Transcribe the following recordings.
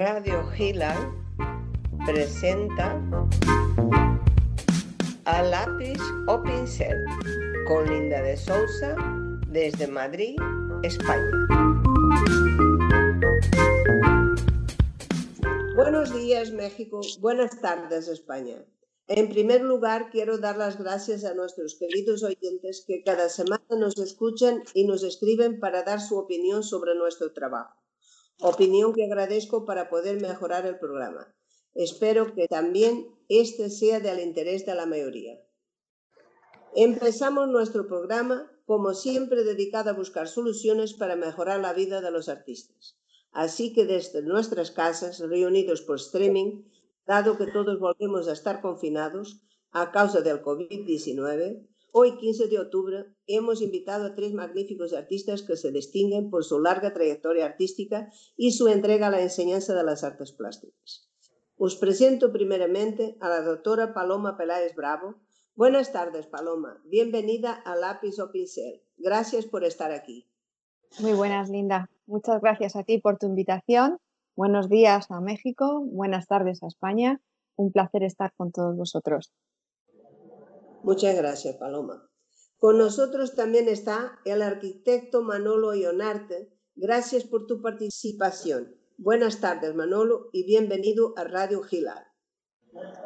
Radio Gila presenta a lápiz o pincel con Linda de Sousa desde Madrid, España. Buenos días México, buenas tardes España. En primer lugar, quiero dar las gracias a nuestros queridos oyentes que cada semana nos escuchan y nos escriben para dar su opinión sobre nuestro trabajo opinión que agradezco para poder mejorar el programa. Espero que también este sea del interés de la mayoría. Empezamos nuestro programa, como siempre, dedicado a buscar soluciones para mejorar la vida de los artistas. Así que desde nuestras casas, reunidos por streaming, dado que todos volvemos a estar confinados a causa del COVID-19, Hoy, 15 de octubre, hemos invitado a tres magníficos artistas que se distinguen por su larga trayectoria artística y su entrega a la enseñanza de las artes plásticas. Os presento primeramente a la doctora Paloma Peláez Bravo. Buenas tardes, Paloma. Bienvenida a Lápiz o Pincel. Gracias por estar aquí. Muy buenas, Linda. Muchas gracias a ti por tu invitación. Buenos días a México, buenas tardes a España. Un placer estar con todos vosotros. Muchas gracias, Paloma. Con nosotros también está el arquitecto Manolo Ionarte. Gracias por tu participación. Buenas tardes, Manolo, y bienvenido a Radio Gilar.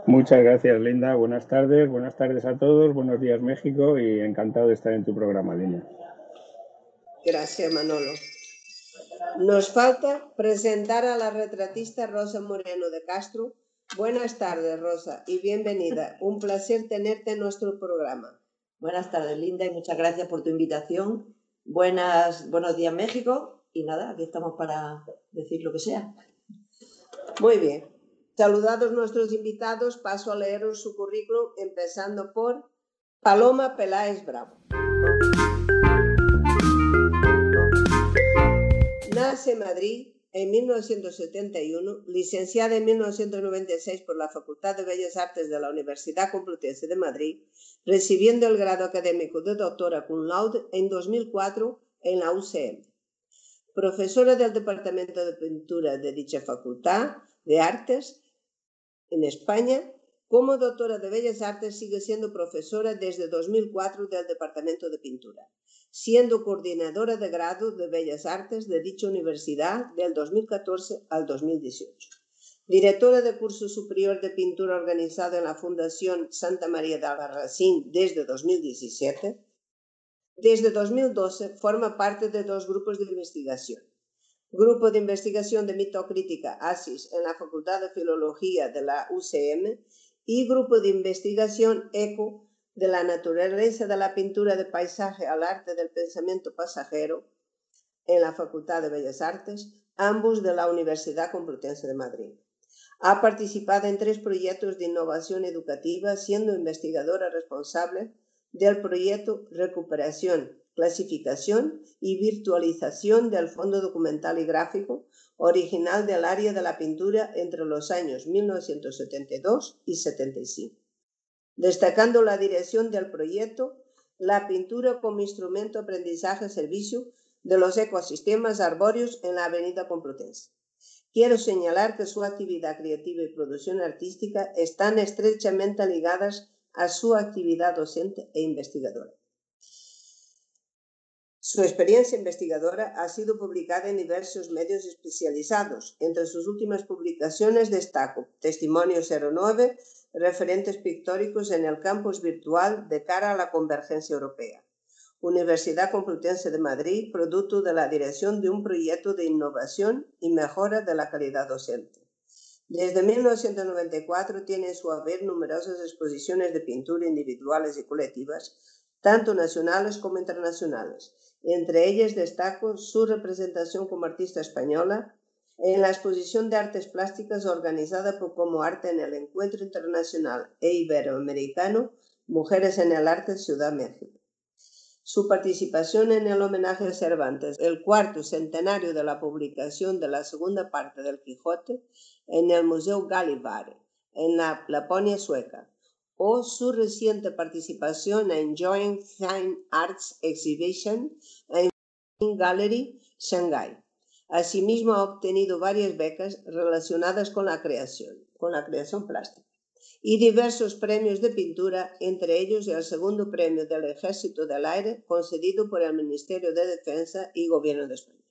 Muchas gracias, Linda. Buenas tardes, buenas tardes a todos, buenos días, México, y encantado de estar en tu programa, Linda. Gracias, Manolo. Nos falta presentar a la retratista Rosa Moreno de Castro, Buenas tardes, Rosa, y bienvenida. Un placer tenerte en nuestro programa. Buenas tardes, Linda, y muchas gracias por tu invitación. Buenas, buenos días, México. Y nada, aquí estamos para decir lo que sea. Muy bien. Saludados nuestros invitados, paso a leeros su currículum, empezando por Paloma Peláez Bravo. Nace en Madrid en 1971, licenciada en 1996 por la Facultad de Bellas Artes de la Universidad Complutense de Madrid, recibiendo el grado académico de doctora cum laude en 2004 en la UCM. Profesora del Departamento de Pintura de dicha Facultad de Artes en España, como doctora de Bellas Artes sigue siendo profesora desde 2004 del Departamento de Pintura siendo coordinadora de grado de Bellas Artes de dicha universidad del 2014 al 2018. Directora de curso superior de pintura organizado en la Fundación Santa María de Albarracín desde 2017. Desde 2012 forma parte de dos grupos de investigación. Grupo de Investigación de Mitocrítica ASIS en la Facultad de Filología de la UCM y Grupo de Investigación ECO de la naturaleza de la pintura de paisaje al arte del pensamiento pasajero en la Facultad de Bellas Artes, ambos de la Universidad Complutense de Madrid. Ha participado en tres proyectos de innovación educativa, siendo investigadora responsable del proyecto Recuperación, Clasificación y Virtualización del Fondo Documental y Gráfico, original del área de la pintura entre los años 1972 y 75 destacando la dirección del proyecto, la pintura como instrumento de aprendizaje-servicio de los ecosistemas arbóreos en la Avenida Complutense. Quiero señalar que su actividad creativa y producción artística están estrechamente ligadas a su actividad docente e investigadora. Su experiencia investigadora ha sido publicada en diversos medios especializados. Entre sus últimas publicaciones destaco Testimonio 09, referentes pictóricos en el campus virtual de cara a la convergencia europea. Universidad Complutense de Madrid, producto de la dirección de un proyecto de innovación y mejora de la calidad docente. Desde 1994 tiene en su haber numerosas exposiciones de pintura individuales y colectivas, tanto nacionales como internacionales. Entre ellas destaco su representación como artista española en la exposición de artes plásticas organizada por Como Arte en el Encuentro Internacional e Iberoamericano Mujeres en el Arte Ciudad México. Su participación en el homenaje a Cervantes, el cuarto centenario de la publicación de la segunda parte del Quijote en el Museo Gallivare, en la Laponia sueca, o su reciente participación en Joint Fine Arts Exhibition en Gallery, Shanghai Asimismo, ha obtenido varias becas relacionadas con la creación, con la creación plástica y diversos premios de pintura, entre ellos el segundo premio del Ejército del Aire concedido por el Ministerio de Defensa y Gobierno de España.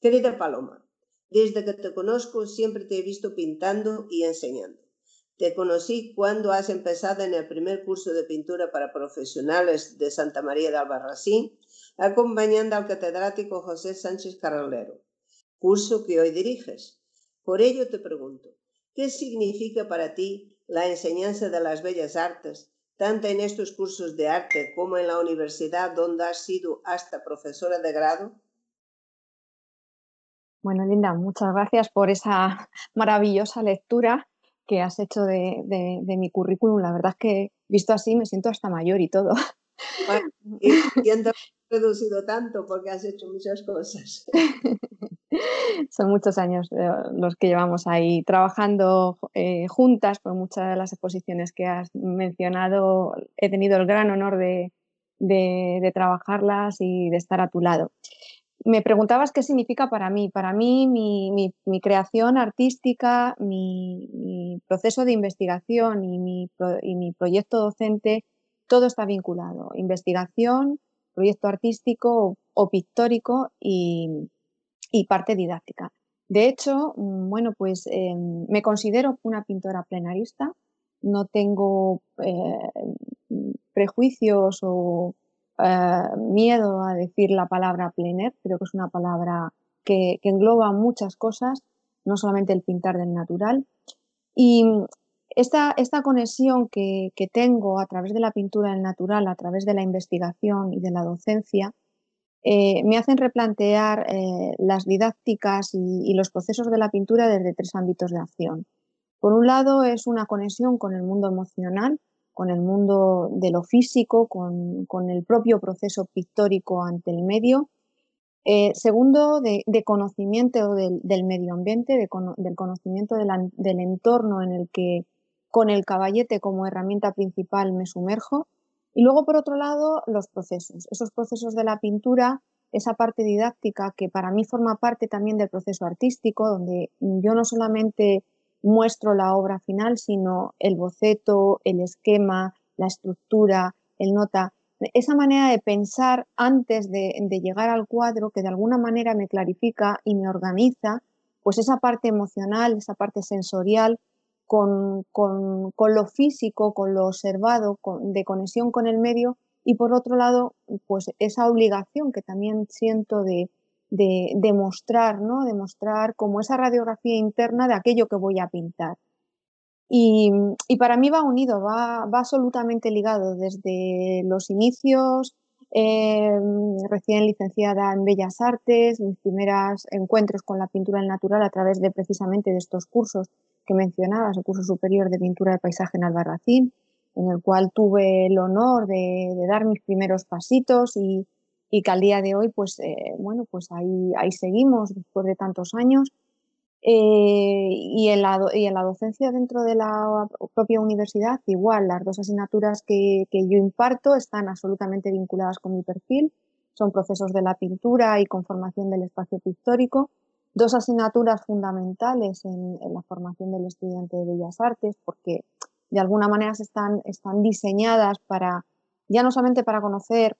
Querida Paloma, desde que te conozco siempre te he visto pintando y enseñando. Te conocí cuando has empezado en el primer curso de pintura para profesionales de Santa María de Albarracín, acompañando al catedrático José Sánchez Carralero, curso que hoy diriges. Por ello te pregunto, ¿qué significa para ti la enseñanza de las bellas artes, tanto en estos cursos de arte como en la universidad donde has sido hasta profesora de grado? Bueno, Linda, muchas gracias por esa maravillosa lectura que has hecho de, mi currículum. La verdad es que visto así me siento hasta mayor y todo. Y ¿Quién te ha reducido tanto? Porque has hecho muchas cosas. Son muchos años eh, los que llevamos ahí trabajando eh, juntas por muchas de las exposiciones que has mencionado. He tenido el gran honor de, de trabajarlas y de estar a tu lado me preguntabas qué significa para mí. Para mí, mi, creación artística, mi, proceso de investigación y mi, proyecto docente, todo está vinculado. Investigación, proyecto artístico o, pictórico y, parte didáctica. De hecho, mm, bueno, pues em, me considero una pintora plenarista. No tengo eh, prejuicios o eh, miedo a decir la palabra plener, creo que es una palabra que, engloba muchas cosas, no solamente el pintar del natural. Y esta, esta conexión que, tengo a través de la pintura del natural, a través de la investigación y de la docencia, eh, me hacen replantear eh, las didácticas y, los procesos de la pintura desde tres ámbitos de acción. Por un lado, es una conexión con el mundo emocional, con el mundo de lo físico, con, el propio proceso pictórico ante el medio. Eh, segundo, de, conocimiento del, medio ambiente, del conocimiento del entorno en el que con el caballete como herramienta principal me sumerjo. Y luego, por otro lado, los procesos, esos procesos de la pintura, esa parte didáctica que para mí forma parte también del proceso artístico, donde yo no solamente muestro la obra final, sino el boceto, el esquema, la estructura, el nota. Esa manera de pensar antes de, llegar al cuadro que de alguna manera me clarifica y me organiza, pues esa parte emocional, esa parte sensorial, con, lo físico, con lo observado, de conexión con el medio y por otro lado, pues esa obligación que también siento de, de, demostrar, ¿no? Demostrar como esa radiografía interna de aquello que voy a pintar. Y, para mí va unido, va, absolutamente ligado desde los inicios, em, recién licenciada en Bellas Artes, mis primeros encuentros con la pintura natural a través de precisamente de estos cursos que mencionabas, el curso superior de pintura de paisaje en Albarracín, en el cual tuve el honor de dar mis primeros pasitos y, que al día de hoy, pues, eh, bueno, pues ahí, ahí seguimos después de tantos años. Eh, y, en la, y en la docencia dentro de la propia universidad, igual, las dos asignaturas que, yo imparto están absolutamente vinculadas con mi perfil. Son procesos de la pintura y conformación del espacio pictórico. Dos asignaturas fundamentales en, la formación del estudiante de Bellas Artes, porque de alguna manera están, están diseñadas para, ya no solamente para conocer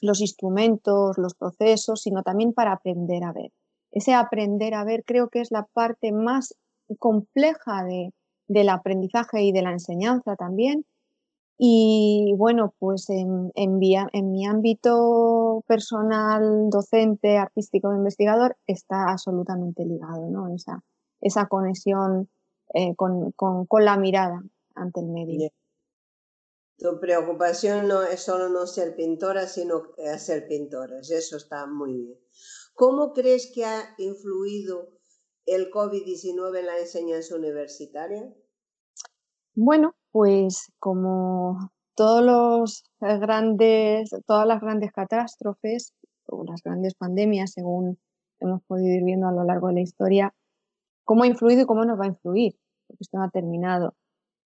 los instrumentos, los procesos, sino también para aprender a ver. Ese aprender a ver creo que es la parte más compleja de, del aprendizaje y de la enseñanza también. Y bueno, pues en, en, mi ámbito personal, docente, artístico, investigador, está absolutamente ligado, ¿no? Esa, esa conexión eh, con, con, la mirada ante el medio. Tu preocupación no es solo no ser pintora, sino ser pintores. Eso está muy bien. ¿Cómo crees que ha influido el COVID-19 en la enseñanza universitaria? Bueno, pues como todos los grandes, todas las grandes catástrofes o las grandes pandemias, según hemos podido ir viendo a lo largo de la historia, cómo ha influido y cómo nos va a influir, esto no ha terminado.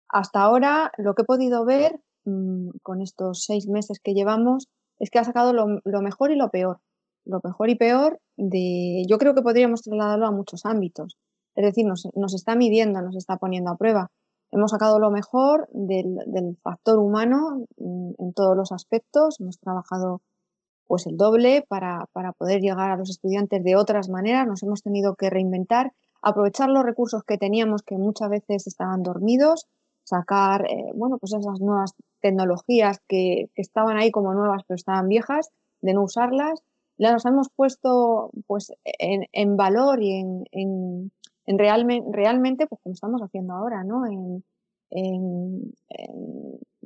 Hasta ahora, lo que he podido ver Mm, con estos seis meses que llevamos es que ha sacado lo, mejor y lo peor lo mejor y peor de, yo creo que podríamos trasladarlo a muchos ámbitos. Es decir, nos está midiendo, nos está poniendo a prueba. Hemos sacado lo mejor del, del factor humano en, todos los aspectos. Hemos trabajado pues el doble para, para, poder llegar a los estudiantes de otras maneras. Nos hemos tenido que reinventar, aprovechar los recursos que teníamos que muchas veces estaban dormidos, sacar eh, bueno, pues esas nuevas tecnologías que, que, estaban ahí como nuevas pero estaban viejas, de no usarlas. Las hemos puesto pues, en, en valor y en, en, en realme, realmente, pues como estamos haciendo ahora, ¿no?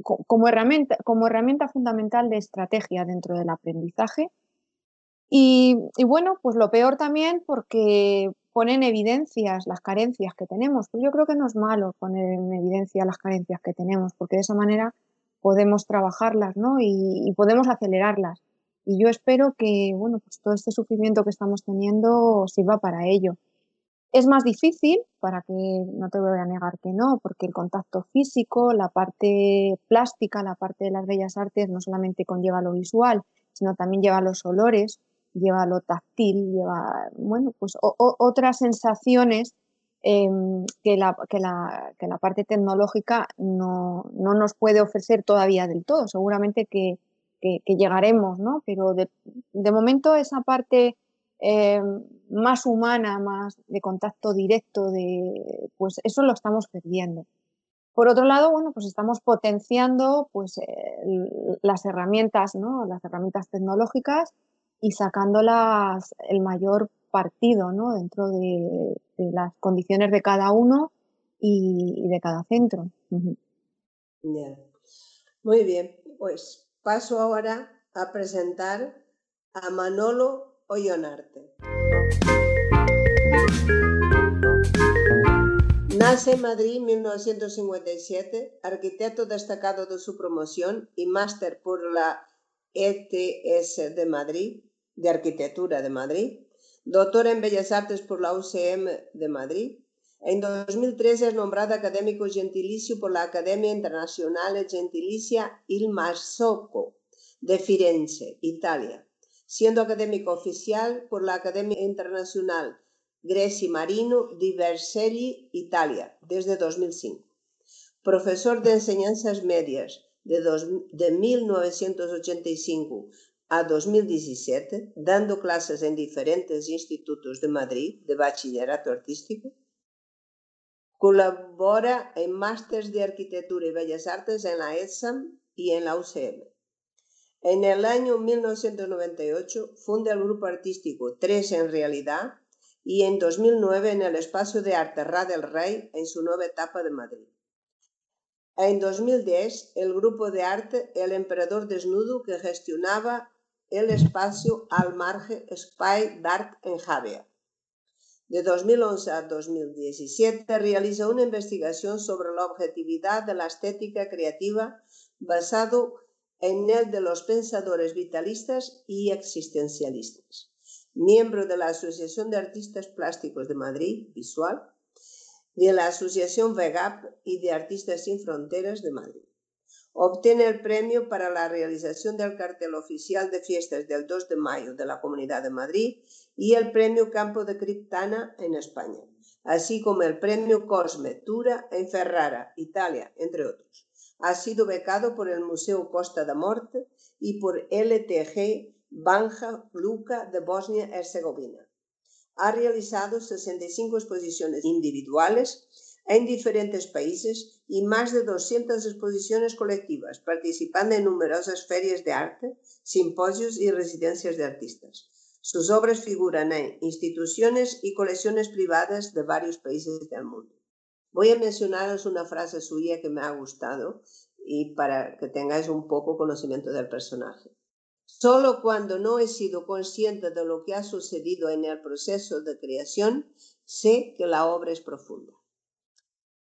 Como, herramienta, fundamental de estrategia dentro del aprendizaje. Y, bueno, pues lo peor también porque pone en evidencias las carencias que tenemos. Pues yo creo que no es malo poner en evidencia las carencias que tenemos, porque de esa manera podemos trabajarlas ¿no? y, y podemos acelerarlas. Y yo espero que bueno, pues todo este sufrimiento que estamos teniendo sirva para ello. Es más difícil, para que no te voy a negar que no, porque el contacto físico, la parte plástica, la parte de las bellas artes no solamente conlleva lo visual, sino también lleva los olores, lleva lo táctil, lleva, bueno, pues otras sensaciones eh, que, la, que, la, que, la, parte tecnológica no, no, nos puede ofrecer todavía del todo. Seguramente que, que llegaremos, ¿no? Pero de, de momento esa parte eh, más humana, más de contacto directo, de, pues eso lo estamos perdiendo. Por otro lado, bueno, pues estamos potenciando pues, eh, las herramientas, ¿no? las herramientas tecnológicas y sacándolas el mayor partido ¿no? dentro de, las condiciones de cada uno y, de cada centro. Muy bien, pues paso ahora a presentar a Manolo Ollonarte. Nace en Madrid en 1957, arquitecto destacado de su promoción y máster por la ETS de Madrid, de Arquitectura de Madrid, doctor en Bellas Artes por la UCM de Madrid. En 2013 es nombrado académico gentilicio por la Academia Internazionale Gentilicia Il Marzocco de Firenze, Italia siendo académico oficial por la Academia Internacional Greci Marino di Vercelli, Italia, desde 2005. Profesor de enseñanzas medias de, dos, de 1985 a 2017, dando clases en diferentes institutos de Madrid de bachillerato artístico. Colabora en másteres de arquitectura y bellas artes en la ESAM y en la UCM. En el año 1998 funda el grupo artístico Tres en Realidad y en 2009 en el espacio de arte Ra del Rey en su nueva etapa de Madrid. En 2010 el grupo de arte El Emperador Desnudo que gestionaba el espacio Al Marge Spy Dark en Javea. De 2011 a 2017 realiza una investigación sobre la objetividad de la estética creativa basado en el de los pensadores vitalistas y existencialistas. Miembro de la Asociación de Artistas Plásticos de Madrid, Visual, de la Asociación VEGAP y de Artistas Sin Fronteras de Madrid. Obtiene el premio para la realización del cartel oficial de fiestas del 2 de mayo de la Comunidad de Madrid y el premio Campo de Criptana en España, así como el premio Cosme Tura en Ferrara, Italia, entre otros. Ha sido becado por el Museo Costa da Morte y por LTG Banja Luka de Bosnia-Herzegovina. Ha realizado 65 exposiciones individuales en diferentes países y más de 200 exposiciones colectivas, participando en numerosas ferias de arte, simposios y residencias de artistas. Sus obras figuran en instituciones y colecciones privadas de varios países del mundo. Voy a mencionaros una frase suya que me ha gustado y para que tengáis un poco conocimiento del personaje. Solo cuando no he sido consciente de lo que ha sucedido en el proceso de creación, sé que la obra es profunda.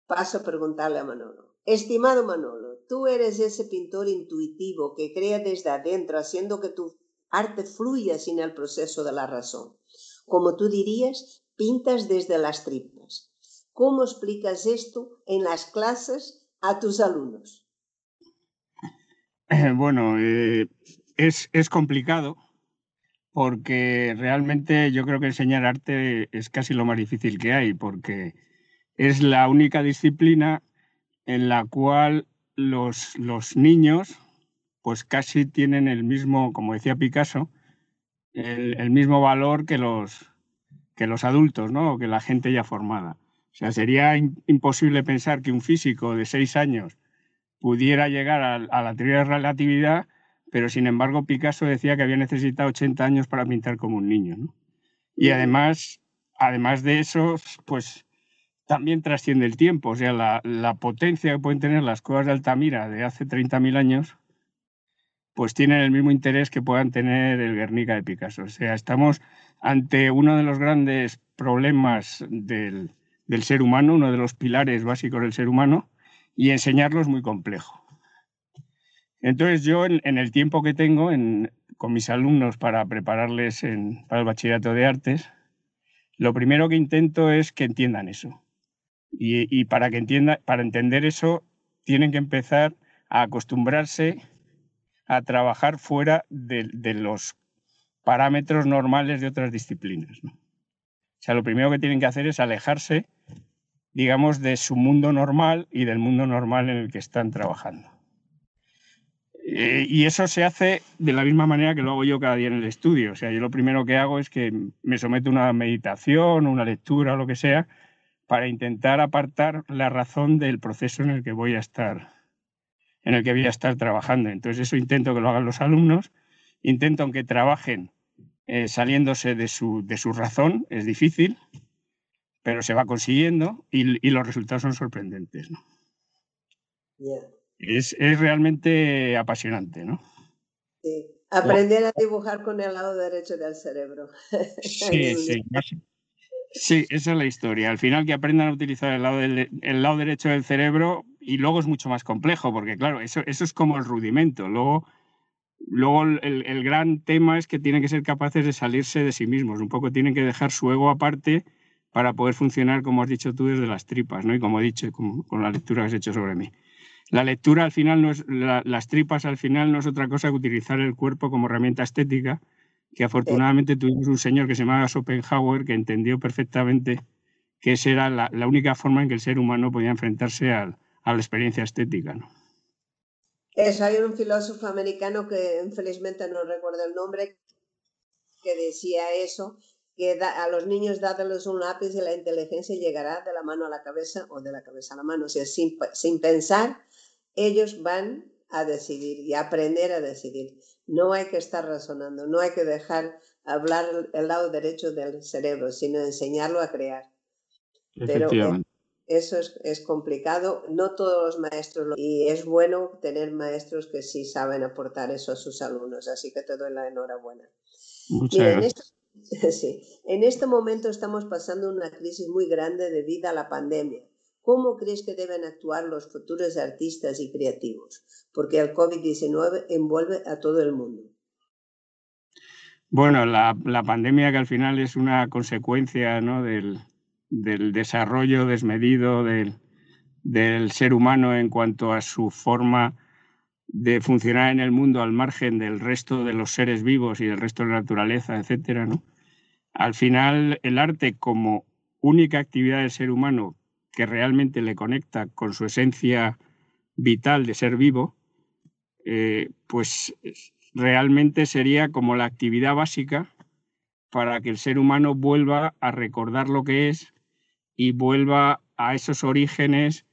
Paso a preguntarle a Manolo. Estimado Manolo, tú eres ese pintor intuitivo que crea desde adentro, haciendo que tu arte fluya sin el proceso de la razón. Como tú dirías, pintas desde las tripas. ¿Cómo explicas esto en las clases a tus alumnos? Bueno, eh, es, es, complicado porque realmente yo creo que enseñar arte es casi lo más difícil que hay, porque es la única disciplina en la cual los, los niños pues casi tienen el mismo, como decía Picasso, el, mismo valor que los, que los adultos, ¿no? Que la gente ya formada. O sea, sería imposible pensar que un físico de seis años pudiera llegar a, a, la teoría de relatividad, pero sin embargo Picasso decía que había necesitado 80 años para pintar como un niño. ¿no? Y además, además de eso, pues también trasciende el tiempo. O sea, la, la potencia que pueden tener las cuevas de Altamira de hace 30.000 años pues tienen el mismo interés que puedan tener el Guernica de Picasso. O sea, estamos ante uno de los grandes problemas del, ser humano, uno de los pilares básicos del ser humano, y enseñarlo es muy complejo. Entonces yo en, el tiempo que tengo con mis alumnos para prepararles para el bachillerato de artes, lo primero que intento es que entiendan eso. Y, para, que entienda, para entender eso tienen que empezar a acostumbrarse a trabajar fuera de, los parámetros normales de otras disciplinas. O sea, lo primero que tienen que hacer es alejarse, digamos, de su mundo normal y del mundo normal en el que están trabajando. Y eso se hace de la misma manera que lo hago yo cada día en el estudio. O sea, yo lo primero que hago es que me someto a una meditación, una lectura o lo que sea, para intentar apartar la razón del proceso en el que voy a estar en el que voy a estar trabajando. Entonces eso intento que lo hagan los alumnos, intento que trabajen eh, saliéndose de su, de su razón, es difícil, pero se va consiguiendo y, los resultados son sorprendentes. Es, realmente apasionante, ¿no? Sí. Aprender a dibujar con el lado derecho del cerebro. Sí, sí. Sí, esa es la historia. Al final que aprendan a utilizar el lado, el lado derecho del cerebro y luego es mucho más complejo, porque claro, eso, eso es como el rudimento. Luego, luego el, gran tema es que tienen que ser capaces de salirse de sí mismos, un poco tienen que dejar su ego aparte para poder funcionar, como has dicho tú, desde las tripas, ¿no? Y como he dicho, con, la lectura que has hecho sobre mí. La lectura al final no es, las tripas al final no es otra cosa que utilizar el cuerpo como herramienta estética, que afortunadamente tuvimos un señor que se llamaba Schopenhauer que entendió perfectamente que esa era la, la única forma en que el ser humano podía enfrentarse al, a la experiencia estética. ¿no? Eso, hay un filósofo americano que infelizmente no recuerdo el nombre, que decía eso, que a los niños dádales un lápiz y la inteligencia llegará de la mano a la cabeza o de la cabeza a la mano. O sea, sin, sin pensar, ellos van a decidir y aprender a decidir. No hay que estar razonando, no hay que dejar hablar el lado derecho del cerebro, sino enseñarlo a crear. Pero eso es, complicado, no todos los maestros lo, y es bueno tener maestros que sí saben aportar eso a sus alumnos, así que te doy la enhorabuena. Muchas gracias. En sí, en este momento estamos pasando una crisis muy grande debido a la pandemia. ¿Cómo crees que deben actuar los futuros artistas y creativos? Porque el COVID-19 envuelve a todo el mundo. Bueno, la, pandemia que al final es una consecuencia ¿no? del, del desarrollo desmedido del, ser humano en cuanto a su forma de funcionar en el mundo al margen del resto de los seres vivos y del resto de la naturaleza, etcétera, ¿no? Al final, el arte como única actividad del ser humano que realmente le conecta con su esencia vital de ser vivo, eh, pues realmente sería como la actividad básica para que el ser humano vuelva a recordar lo que es y vuelva a esos orígenes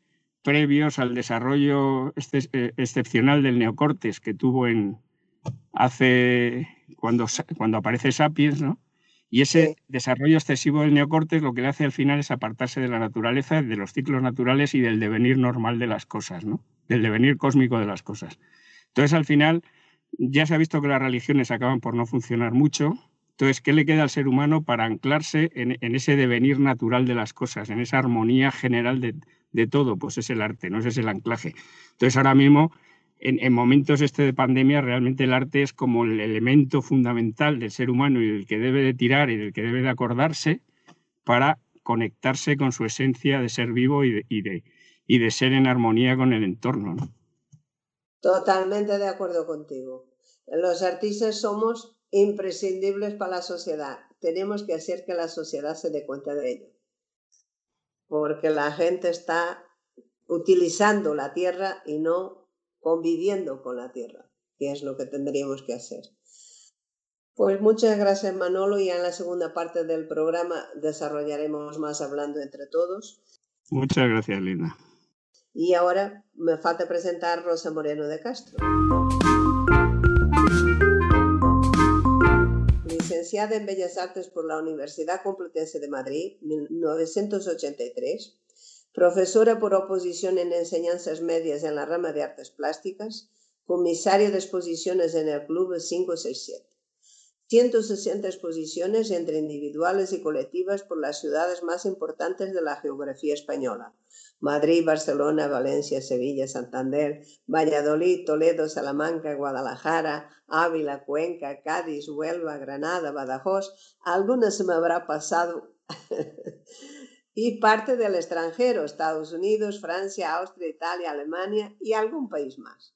previos al desarrollo eh, excepcional del neocortes que tuvo en hace cuando, cuando aparece Sapiens, ¿no? Y ese desarrollo excesivo del neocortes lo que le hace al final es apartarse de la naturaleza, de los ciclos naturales y del devenir normal de las cosas, ¿no? Del devenir cósmico de las cosas. Entonces, al final, ya se ha visto que las religiones acaban por no funcionar mucho, entonces, ¿qué le queda al ser humano para anclarse en, ese devenir natural de las cosas, en esa armonía general de, todo? Pues es el arte, no es el anclaje. Entonces, ahora mismo, en, momentos este de pandemia, realmente el arte es como el elemento fundamental del ser humano y del que debe de tirar y del que debe de acordarse para conectarse con su esencia de ser vivo y de, y de, ser en armonía con el entorno. Totalmente de acuerdo contigo. Los artistas somos imprescindibles para la sociedad. Tenemos que hacer que la sociedad se dé cuenta de ello. Porque la gente está utilizando la tierra y no conviviendo con la tierra, que es lo que tendríamos que hacer. Pues muchas gracias Manolo y en la segunda parte del programa desarrollaremos más hablando entre todos. Muchas gracias Linda. Y ahora me falta presentar Rosa Moreno de Castro. Licenciada en Bellas Artes por la Universidad Complutense de Madrid, 1983. Profesora por oposición en enseñanzas medias en la rama de artes plásticas. Comisaria de exposiciones en el Club 567. 160 exposiciones entre individuales y colectivas por las ciudades más importantes de la geografía española. Madrid, Barcelona, Valencia, Sevilla, Santander, Valladolid, Toledo, Salamanca, Guadalajara, Ávila, Cuenca, Cádiz, Huelva, Granada, Badajoz. Algunas se me habrá pasado. y parte del extranjero, Estados Unidos, Francia, Austria, Italia, Alemania y algún país más.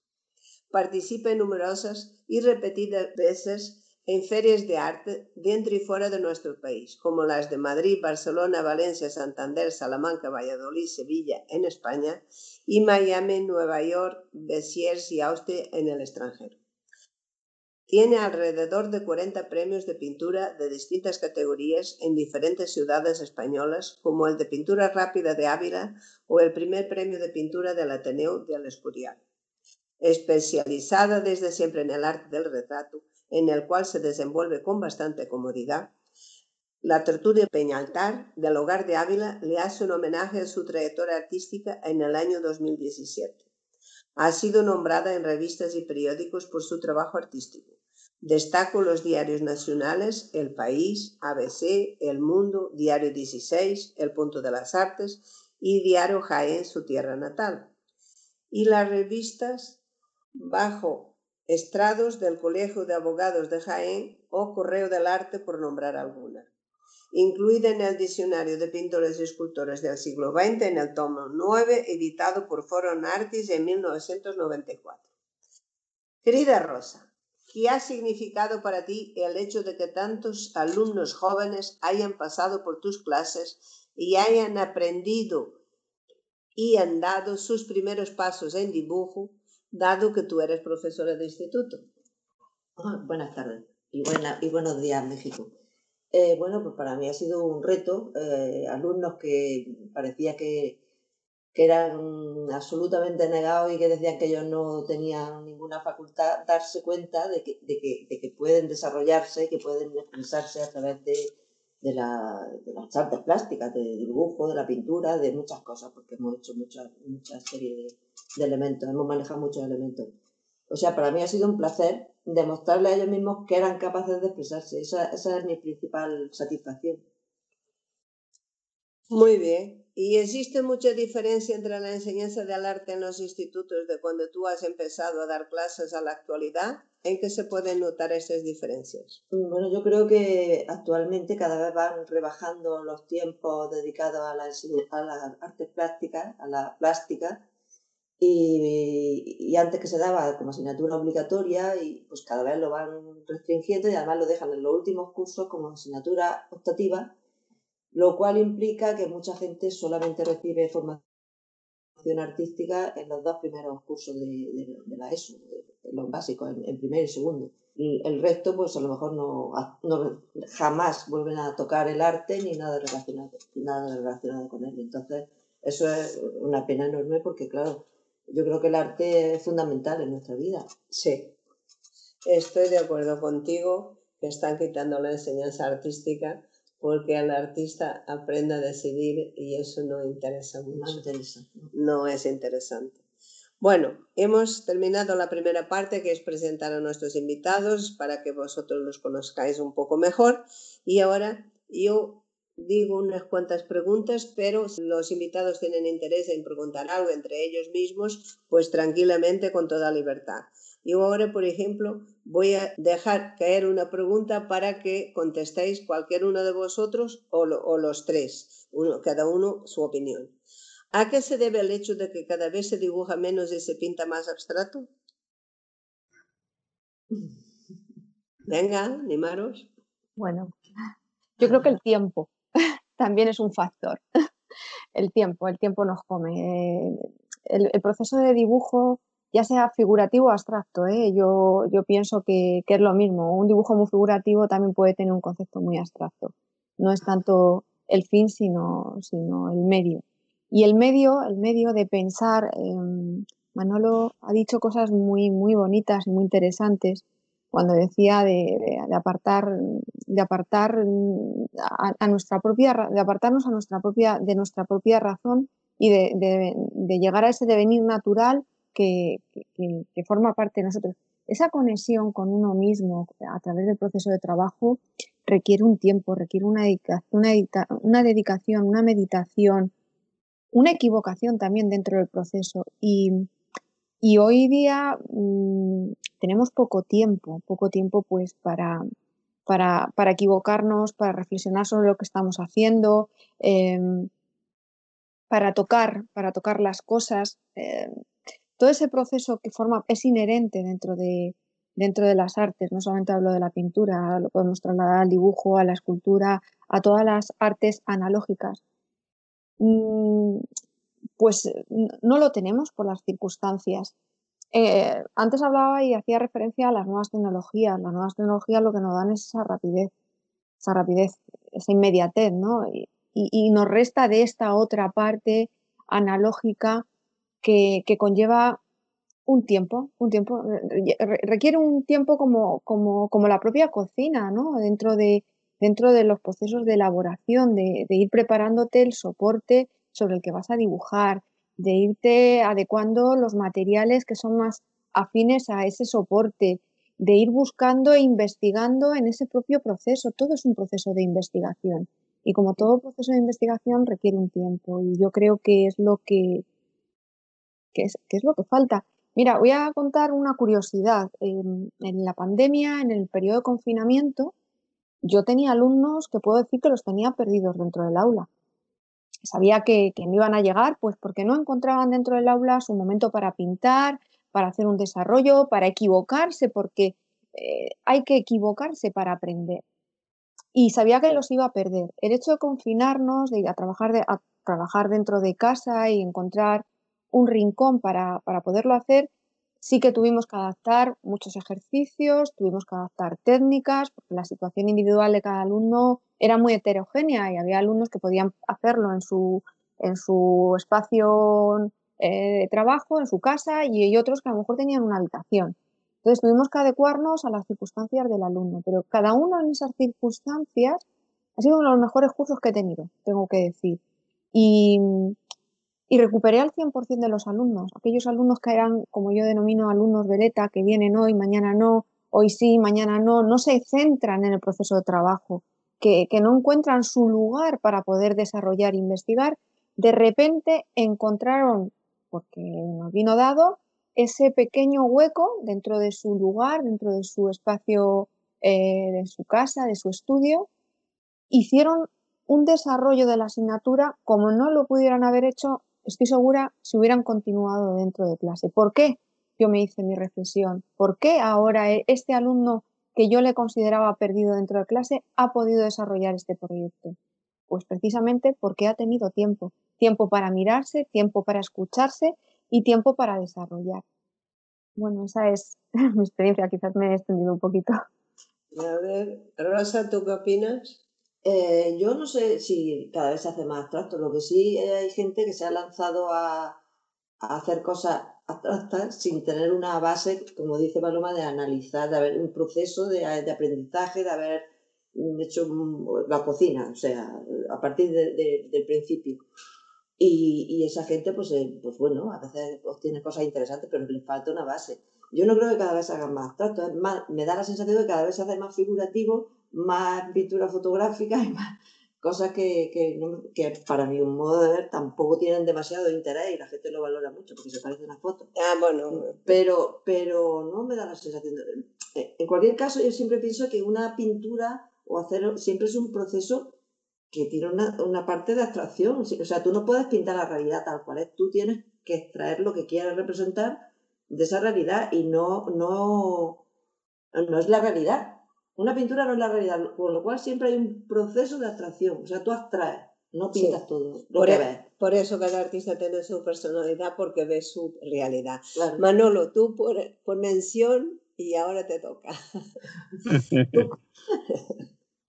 Participa en numerosas y repetidas veces en ferias de arte dentro y fuera de nuestro país, como las de Madrid, Barcelona, Valencia, Santander, Salamanca, Valladolid, Sevilla en España y Miami, Nueva York, Besiers y Austria en el extranjero. Tiene alrededor de 40 premios de pintura de distintas categorías en diferentes ciudades españolas, como el de Pintura Rápida de Ávila o el primer premio de pintura del Ateneo del Escurial. Especializada desde siempre en el arte del retrato, en el cual se desenvuelve con bastante comodidad, la tertulia Peñaltar del Hogar de Ávila le hace un homenaje a su trayectoria artística en el año 2017. Ha sido nombrada en revistas y periódicos por su trabajo artístico. Destaco los diarios nacionales El País, ABC, El Mundo, Diario 16, El Punto de las Artes y Diario Jaén, su tierra natal. Y las revistas bajo estrados del Colegio de Abogados de Jaén o Correo del Arte, por nombrar alguna. Incluida en el Diccionario de Pintores y Escultores del siglo XX en el tomo 9, editado por Foreign Artists en 1994. Querida Rosa, ¿qué ha significado para ti el hecho de que tantos alumnos jóvenes hayan pasado por tus clases y hayan aprendido y han dado sus primeros pasos en dibujo dado que tú eres profesora de instituto. Ah, buenas tardes y, buena, y buenos días, México. Eh, bueno, pues para mí ha sido un reto. Eh, alumnos que parecía que, eran absolutamente negados y que decían que ellos no tenían ninguna facultad, darse cuenta de que, de que, de que pueden desarrollarse, que pueden expresarse a través de, de, la, de, las artes plásticas, de dibujo, de la pintura, de muchas cosas, porque hemos hecho muchas mucha serie de, de, elementos, hemos manejado muchos elementos. O sea, para mí ha sido un placer demostrarle a ellos mismos que eran capaces de expresarse. Esa, esa es mi principal satisfacción. Muy bien. ¿Y existe mucha diferencia entre la enseñanza del arte en los institutos de cuando tú has empezado a dar clases a la actualidad? ¿En qué se pueden notar esas diferencias? Mm, bueno, yo creo que actualmente cada vez van rebajando los tiempos dedicados a, la, a las artes plásticas, a la plástica, y, y, antes que se daba como asignatura obligatoria y pues cada vez lo van restringiendo y además lo dejan en los últimos cursos como asignatura optativa lo cual implica que mucha gente solamente recibe formación artística en los dos primeros cursos de, la ESO, en los básicos, en, primer y segundo. Y el resto, pues a lo mejor no, jamás vuelven a tocar el arte ni nada relacionado, nada relacionado con él. Entonces, eso es una pena enorme porque, claro, yo creo que el arte es fundamental en nuestra vida. Sí, estoy de acuerdo contigo que están quitando la enseñanza artística porque el artista aprenda a decidir y eso no interesa mucho. No, es interesante. Bueno, hemos terminado la primera parte que es presentar a nuestros invitados para que vosotros los conozcáis un poco mejor y ahora yo digo unas cuantas preguntas, pero si los invitados tienen interés en preguntar algo entre ellos mismos, pues tranquilamente con toda libertad. Yo ahora, por ejemplo, voy a dejar caer una pregunta para que contestéis cualquier uno de vosotros o, los tres, uno, cada uno su opinión. ¿A qué se debe el hecho de que cada vez se dibuja menos y se pinta más abstracto? Venga, animaros. Bueno, yo creo que el tiempo también es un factor. El tiempo, el tiempo nos come. El, proceso de dibujo, ya sea figurativo o abstracto, ¿eh? yo, yo pienso que, es lo mismo. Un dibujo muy figurativo también puede tener un concepto muy abstracto. No es tanto el fin, sino, sino el medio. Y el medio, el medio de pensar, Manolo ha dicho cosas muy, muy bonitas y muy interesantes cuando decía de, apartar, de apartar a, nuestra propia, de apartarnos a nuestra propia, de nuestra propia razón y de, llegar a ese devenir natural que, que, forma parte de nosotros. Esa conexión con uno mismo a través del proceso de trabajo requiere un tiempo, requiere una, una, una dedicación, una meditación, una equivocación también dentro del proceso. Y, y hoy día mm, tenemos poco tiempo, poco tiempo pues para, para, para, equivocarnos, para reflexionar sobre lo que estamos haciendo, em, para tocar, para tocar las cosas. Em, todo ese proceso que forma es inherente dentro de, dentro de las artes. No solamente hablo de la pintura, lo podemos trasladar al dibujo, a la escultura, a todas las artes analógicas. Mm, pues no lo tenemos por las circunstancias. Eh, antes hablaba y hacía referencia a las nuevas tecnologías. Las nuevas tecnologías lo que nos dan es esa rapidez, esa rapidez, esa inmediatez, ¿no? Y, nos resta de esta otra parte analógica que, que conlleva un tiempo, un tiempo, requiere un tiempo como, como, como la propia cocina, ¿no? Dentro de, dentro de los procesos de elaboración, de, ir preparándote el soporte sobre el que vas a dibujar, de irte adecuando los materiales que son más afines a ese soporte, de ir buscando e investigando en ese propio proceso. Todo es un proceso de investigación. Y como todo proceso de investigación requiere un tiempo. Y yo creo que es lo que, que es, que es lo que falta. Mira, voy a contar una curiosidad. En, la pandemia, en el periodo de confinamiento, yo tenía alumnos que puedo decir que los tenía perdidos dentro del aula. Sabía que, que no iban a llegar, pues porque no encontraban dentro del aula su momento para pintar, para hacer un desarrollo, para equivocarse, porque eh, hay que equivocarse para aprender. Y sabía que los iba a perder. El hecho de confinarnos, de ir a trabajar, a trabajar dentro de casa y encontrar un rincón para, poderlo hacer, sí que tuvimos que adaptar muchos ejercicios, tuvimos que adaptar técnicas, porque la situación individual de cada alumno era muy heterogénea y había alumnos que podían hacerlo en su, en su espacio eh, de trabajo, en su casa, y otros que a lo mejor tenían una habitación. Entonces tuvimos que adecuarnos a las circunstancias del alumno, pero cada uno en esas circunstancias ha sido uno de los mejores cursos que he tenido, tengo que decir. Y, y recuperé al 100% de los alumnos, aquellos alumnos que eran, como yo denomino, alumnos veleta, que vienen hoy, mañana no, hoy sí, mañana no, no se centran en el proceso de trabajo, que, no encuentran su lugar para poder desarrollar e investigar, de repente encontraron, porque nos vino dado, ese pequeño hueco dentro de su lugar, dentro de su espacio, eh, de su casa, de su estudio, hicieron un desarrollo de la asignatura como no lo pudieran haber hecho estoy segura si hubieran continuado dentro de clase. ¿Por qué? Yo me hice mi reflexión. ¿Por qué ahora e-, este alumno que yo le consideraba perdido dentro de clase ha podido desarrollar este proyecto? Pues precisamente porque ha tenido tiempo. Tiempo para mirarse, tiempo para escucharse y tiempo para desarrollar. Bueno, esa es mi experiencia. Quizás me he extendido un poquito. A ver, Rosa, ¿tú qué opinas? Eh, yo no sé si cada vez se hace más abstracto. Lo que sí hay gente que se ha lanzado a, hacer cosas abstractas sin tener una base, como dice Paloma, de analizar, de haber un proceso de, aprendizaje, de haber hecho la cocina, o sea, a partir del principio. Y, esa gente, pues, eh, pues bueno, a veces obtiene cosas interesantes, pero le falta una base. Yo no creo que cada vez se hagan más abstractos, me da la sensación de que cada vez se hace más figurativo más pintura fotográfica y más cosas que, que, para mi modo de ver tampoco tienen demasiado interés y la gente lo valora mucho porque se parece a una foto. Ah, bueno. Pero, pero no me da la sensación. De, eh, en cualquier caso, yo siempre pienso que una pintura o hacer siempre es un proceso que tiene una, una parte de abstracción. O sea, tú no puedes pintar la realidad tal cual es. Tú tienes que extraer lo que quieres representar de esa realidad y no, no, no es la realidad Una pintura no es la realidad, con lo cual siempre hay un proceso de abstracción. O sea, tú abstraes, no pintas todo lo por, que e- ves. por eso cada artista tiene su personalidad porque ve su realidad. Claro. Manolo, tú por, por mención y ahora te toca.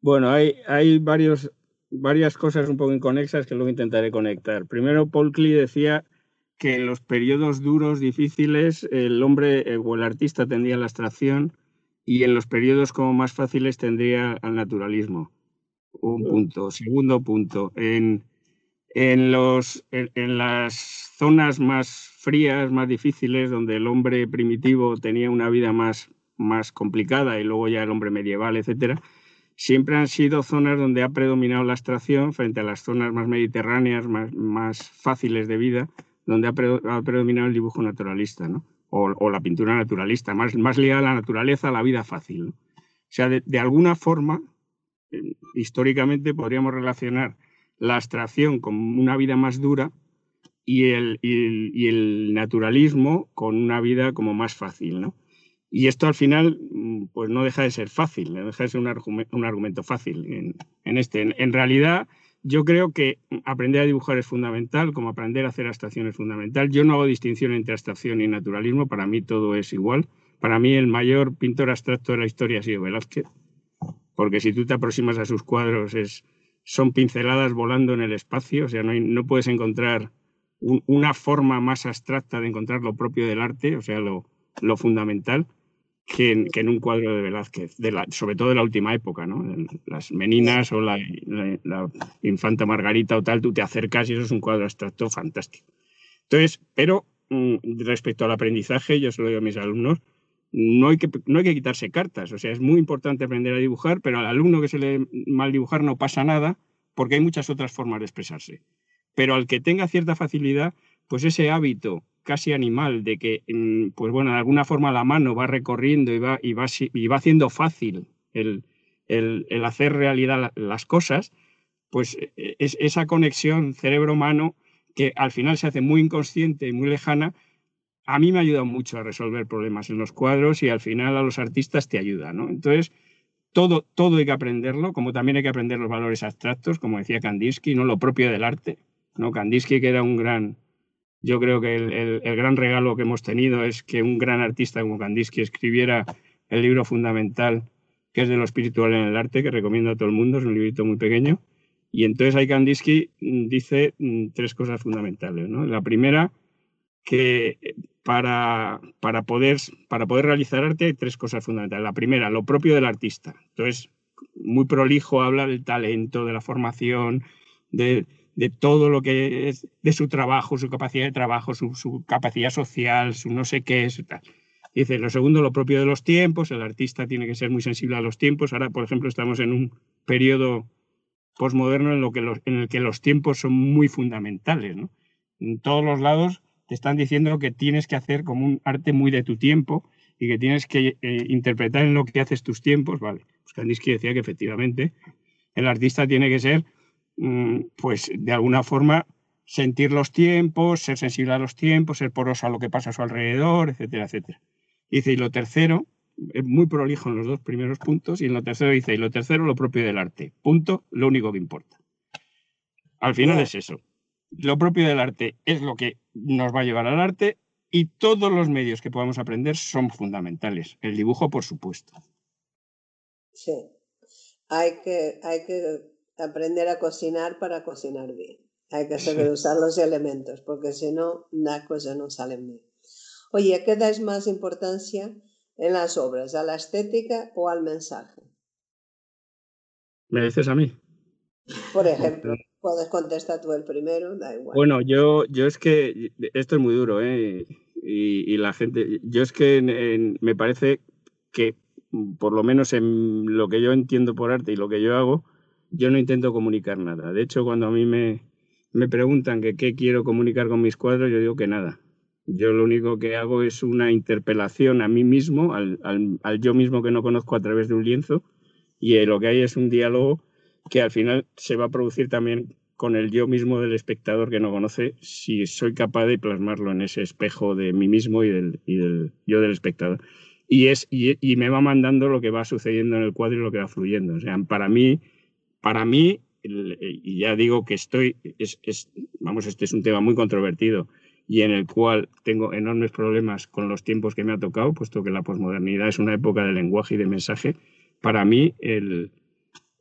Bueno, hay, hay varios, varias cosas un poco inconexas que luego intentaré conectar. Primero, Paul Klee decía que en los periodos duros, difíciles, el hombre eh, o el artista tendría la abstracción y en los periodos como más fáciles tendría al naturalismo. Un punto. Segundo punto, en, en, los, en, en las zonas más frías, más difíciles, donde el hombre primitivo tenía una vida más, más complicada y luego ya el hombre medieval, etcétera, siempre han sido zonas donde ha predominado la abstracción frente a las zonas más mediterráneas, más, más fáciles de vida, donde ha, pre- ha predominado el dibujo naturalista, ¿no? O, la pintura naturalista, más, más ligada a la naturaleza, a la vida fácil. O sea, de, alguna forma, eh, históricamente podríamos relacionar la abstracción con una vida más dura y el, y el, naturalismo con una vida como más fácil, ¿no? Y esto al final, mm, pues no deja de ser fácil, no deja de ser un, argume- un argumento fácil en, en este. En realidad, yo creo que aprender a dibujar es fundamental, como aprender a hacer abstracción es fundamental. Yo no hago distinción entre abstracción y naturalismo, para mí todo es igual. Para mí el mayor pintor abstracto de la historia ha sido Velázquez, porque si tú te aproximas a sus cuadros es, son pinceladas volando en el espacio, o sea, no, puedes encontrar un- una forma más abstracta de encontrar lo propio del arte, o sea, lo fundamental, que en, un cuadro de Velázquez, sobre todo de la última época, ¿no? Las meninas o la, la- la infanta Margarita o tal, tú te acercas y eso es un cuadro abstracto fantástico. Entonces, pero mm, respecto al aprendizaje, yo se lo digo a mis alumnos, no hay, que, no hay que quitarse cartas, o sea, es muy importante aprender a dibujar, pero al alumno que se le mal dibujar no pasa nada, porque hay muchas otras formas de expresarse. Pero al que tenga cierta facilidad, pues ese hábito casi animal de que, mm, pues bueno, de alguna forma la mano va recorriendo y va, y va, y va haciendo fácil el, el- hacer realidad la- las cosas, pues eh, es esa conexión cerebro-mano que al final se hace muy inconsciente y muy lejana, a mí me ha ayudado mucho a resolver problemas en los cuadros y al final a los artistas te ayuda, ¿no? Entonces, todo, todo hay que aprenderlo, como también hay que aprender los valores abstractos, como decía Kandinsky, no lo propio del arte, ¿no? Kandinsky que era un gran, yo creo que el, el- el gran regalo que hemos tenido es que un gran artista como Kandinsky escribiera el libro fundamental que es de lo espiritual en el arte, que recomiendo a todo el mundo, es un librito muy pequeño. Y entonces ahí Kandinsky mm, dice mm, tres cosas fundamentales. ¿no? La primera, que eh, para, para, poder, para poder realizar arte hay tres cosas fundamentales. La primera, lo propio del artista. Entonces, muy prolijo habla del talento, de la formación, de, de todo lo que es de su trabajo, su capacidad de trabajo, su, su capacidad social, su no sé qué es. Dice, lo segundo, lo propio de los tiempos. El artista tiene que ser muy sensible a los tiempos. Ahora, por ejemplo, estamos en un periodo posmoderno en, lo que los, en el que los tiempos son muy fundamentales. ¿no? En todos los lados te están diciendo que tienes que hacer como un arte muy de tu tiempo y que tienes que eh, interpretar en lo que haces tus tiempos. Vale, pues Kandinsky decía que efectivamente el artista tiene que ser, pues de alguna forma, sentir los tiempos, ser sensible a los tiempos, ser poroso a lo que pasa a su alrededor, etcétera, etcétera. Dice, y lo tercero, es muy prolijo en los dos primeros puntos, y en lo tercero dice, y lo tercero, lo propio del arte. Punto, lo único que importa. Al final es eso. Lo propio del arte es lo que nos va a llevar al arte y todos los medios que podamos aprender son fundamentales. El dibujo, por supuesto. Sí. Hay que, hay que aprender a cocinar para cocinar bien. Hay que saber usar los elementos, porque si no, las cosas no salen bien. Oye, ¿qué dais más importancia en las obras? ¿A la estética o al mensaje? ¿Me dices a mí? Por ejemplo, puedes contestar tú el primero, da igual. Bueno, yo, yo es que esto es muy duro, ¿eh? Y, y la gente, yo es que en- en- me parece que, por lo menos en lo que yo entiendo por arte y lo que yo hago, yo no intento comunicar nada. De hecho, cuando a mí me, me preguntan que qué quiero comunicar con mis cuadros, yo digo que nada. Yo lo único que hago es una interpelación a mí mismo, al, al- yo mismo que no conozco a través de un lienzo, y eh, lo que hay es un diálogo que al final se va a producir también con el yo mismo del espectador que no conoce, si soy capaz de plasmarlo en ese espejo de mí mismo y del, y del yo del espectador. y, es, y, me va mandando lo que va sucediendo en el cuadro y lo que va fluyendo. O sea, para mí, para mí y ya digo que estoy, es, vamos, este es un tema muy controvertido y en el cual tengo enormes problemas con los tiempos que me ha tocado, puesto que la posmodernidad es una época de lenguaje y de mensaje. Para mí, el,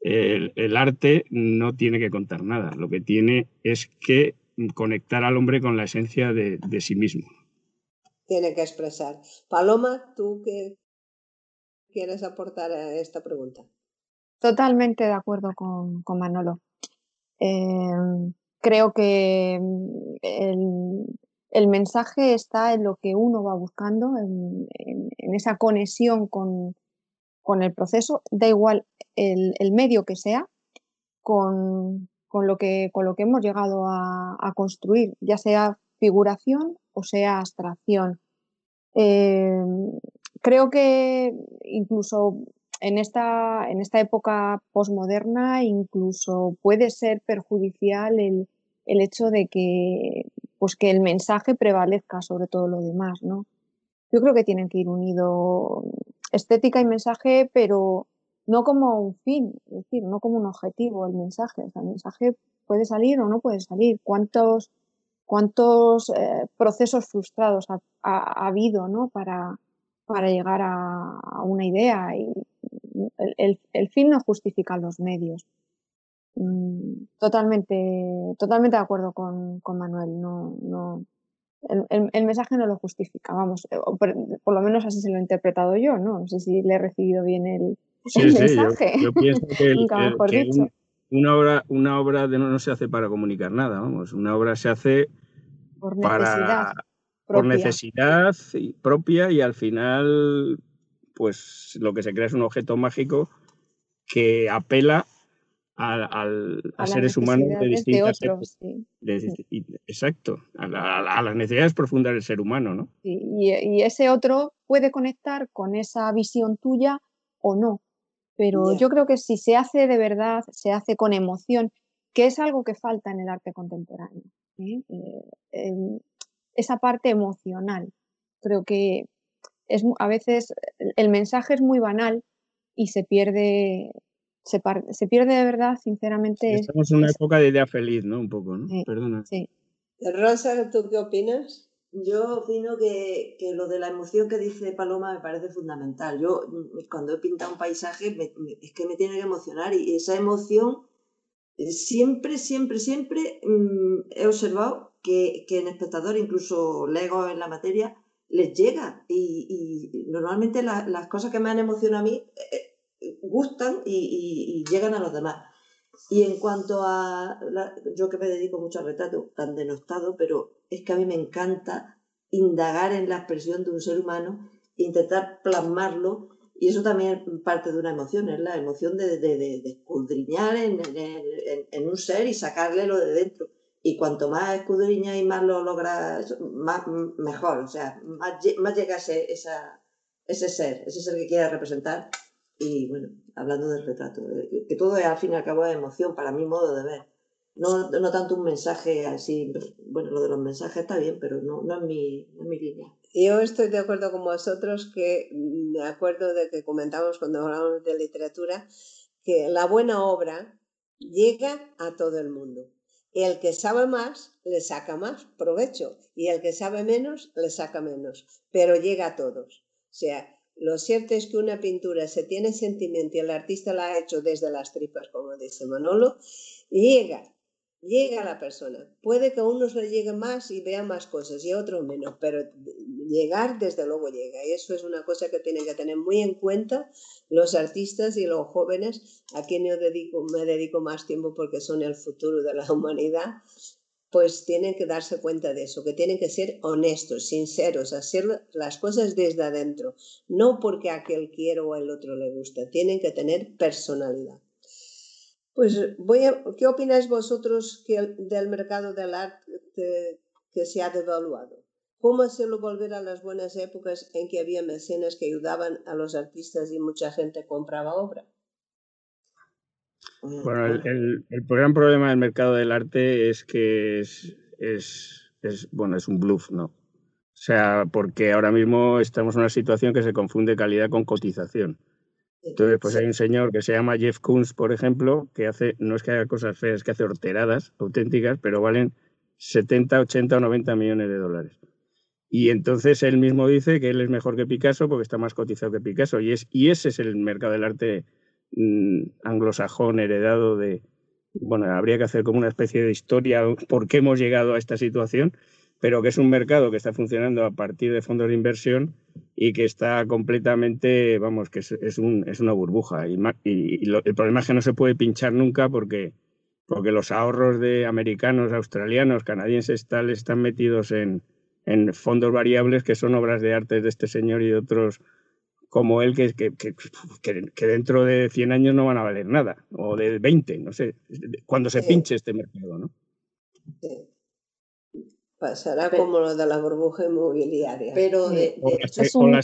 el, arte no tiene que contar nada, lo que tiene es que conectar al hombre con la esencia de, de sí mismo. Tiene que expresar. Paloma, ¿tú qué quieres aportar a esta pregunta? Totalmente de acuerdo con, Manolo. Em, creo que mm, el, mensaje está en lo que uno va buscando, en, esa conexión con, el proceso, da igual el, medio que sea, con, lo que, con lo que hemos llegado a, construir, ya sea figuración o sea abstracción. Em, creo que incluso en esta, en esta época posmoderna incluso puede ser perjudicial el, hecho de que, pues que el mensaje prevalezca sobre todo lo demás, ¿no? Yo creo que tienen que ir unidos estética y mensaje, pero no como un fin, es decir, no como un objetivo el mensaje. el mensaje puede salir o no puede salir. ¿Cuántos, cuántos eh, procesos frustrados ha, habido ¿no? para, para llegar a, a, una idea? Y el, fin no justifica los medios. Mm, totalmente, totalmente de acuerdo con, Manuel. No, no, el, mensaje no lo justifica, vamos, eh, por, lo menos así se lo he interpretado yo, ¿no? No sé si le he recibido bien el, mensaje. Yo, pienso que, una obra, una obra de no, se hace para comunicar nada, vamos, una obra se hace por necesidad, por necesidad propia y al final pues lo que se crea es un objeto mágico que apela a, seres humanos de distintas Exacto, a, las necesidades profundas del ser humano, ¿no? y, ese otro puede conectar con esa visión tuya o no, pero yo creo que si se hace de verdad, se hace con emoción, que es algo que falta en el arte contemporáneo, ¿eh? Eh, esa parte emocional. Creo que es, a veces el mensaje es muy banal y se pierde, se, se pierde de verdad, sinceramente. Estamos en una época de idea feliz, ¿no? Un poco, ¿no? Perdona. Sí. Rosa, ¿tú qué opinas? Yo opino que, que, lo de la emoción que dice Paloma me parece fundamental. Yo cuando he pintado un paisaje es que me tiene que emocionar y esa emoción eh, siempre, siempre, siempre mm, he observado que, que en espectador, incluso lego en la materia, les llega y, normalmente las cosas que me han emocionado a mí eh, eh, gustan y, llegan a los demás. Y en cuanto a, yo que me dedico mucho al retrato, tan denostado, pero es que a mí me encanta indagar en la expresión de un ser humano, intentar plasmarlo, y eso también parte de una emoción, es la emoción de, de, escudriñar en, en, un ser y sacarle lo de dentro y cuanto más escudriña y más lo logra, más, mejor, o sea, más, más llega ese, esa, ese ser, ese ser que quiere representar. Y bueno, hablando del retrato, eh, que todo es al fin y al cabo de emoción para mi modo de ver. No, no tanto un mensaje así, bueno, lo de los mensajes está bien, pero no, no, es, mi, no es mi línea. Yo estoy de acuerdo con vosotros que me acuerdo de que comentamos cuando hablamos de literatura, que la buena obra llega a todo el mundo el que sabe más le saca más provecho y el que sabe menos le saca menos, pero llega a todos. O sea, lo cierto es que una pintura se tiene sentimiento y el artista la ha hecho desde las tripas, como dice Manolo, llega llega a la persona. Puede que a unos le llegue más y vea más cosas y a otros menos, pero llegar desde luego llega. Y eso es una cosa que tienen que tener muy en cuenta los artistas y los jóvenes, a quien yo dedico, me dedico más tiempo porque son el futuro de la humanidad, pues tienen que darse cuenta de eso, que tienen que ser honestos, sinceros, hacer las cosas desde adentro, no porque a aquel quiero o al otro le gusta, tienen que tener personalidad. Pues voy a, ¿qué opináis vosotros que, del mercado del arte que, se ha devaluado? ¿Cómo hacerlo volver a las buenas épocas en que había mecenas que ayudaban a los artistas y mucha gente compraba obra? Bueno, el, gran problema del mercado del arte es que es, es, bueno, es un bluff, ¿no? O sea, porque ahora mismo estamos en una situación que se confunde calidad con cotización. Entonces, pues hay un señor que se llama Jeff Koons, por ejemplo, que hace, no es que haga cosas feas, que hace horteradas auténticas, pero valen 70, 80 o 90 millones de dólares. Y entonces él mismo dice que él es mejor que Picasso porque está más cotizado que Picasso. Y, es, y ese es el mercado del arte mm, anglosajón heredado de... Bueno, habría que hacer como una especie de historia por qué hemos llegado a esta situación, pero que es un mercado que está funcionando a partir de fondos de inversión y que está completamente, vamos, que es, un, es una burbuja. Y, el problema es que no se puede pinchar nunca porque, porque los ahorros de americanos, australianos, canadienses, tal, están metidos en, en fondos variables que son obras de arte de este señor y de otros como él, que, que, que, dentro de 100 años no van a valer nada, o de 20, no sé, cuando se pinche este mercado, ¿no? Sí. Pasará como lo de la burbuja inmobiliaria. Pero de, es, un,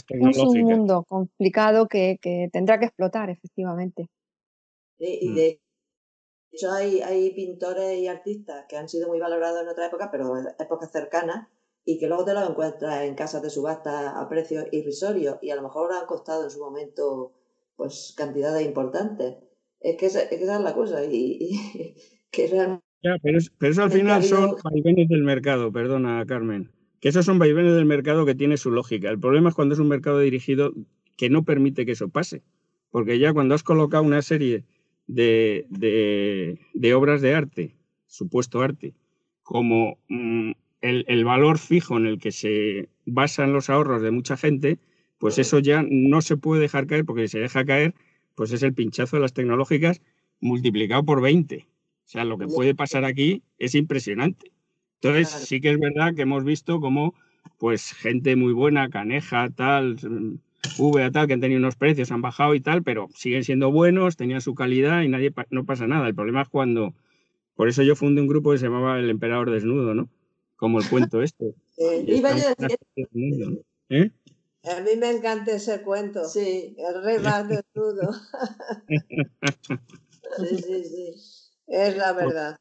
mundo complicado que, tendrá que explotar, efectivamente. y mm. de hecho hay, hay pintores y artistas que han sido muy valorados en otra época, pero en épocas cercanas, y que luego te los encuentras en casas de subasta a precios irrisorios y a lo mejor han costado en su momento pues cantidades importantes. Es que esa es, la cosa y que realmente pero, eso al final son vaivenes del mercado, perdona Carmen, que esos son vaivenes del mercado que tiene su lógica. El problema es cuando es un mercado dirigido que no permite que eso pase, porque ya cuando has colocado una serie de, de, obras de arte, supuesto arte, como mm, el, el, valor fijo en el que se basan los ahorros de mucha gente, pues eso ya no se puede dejar caer, porque si se deja caer, pues es el pinchazo de las tecnológicas multiplicado por 20. O sea, lo que puede pasar aquí es impresionante. Entonces, sí que es verdad que hemos visto cómo, pues, gente muy buena, Caneja, tal, V tal, que han tenido unos precios, han bajado y tal, pero siguen siendo buenos, tenían su calidad y nadie no pasa nada. El problema es cuando. Por eso yo fundé un grupo que se llamaba El Emperador Desnudo, ¿no? Como el cuento este. ¿Eh? A mí me encanta ese cuento. Sí. El rey va desnudo. sí, sí, sí. Es la verdad.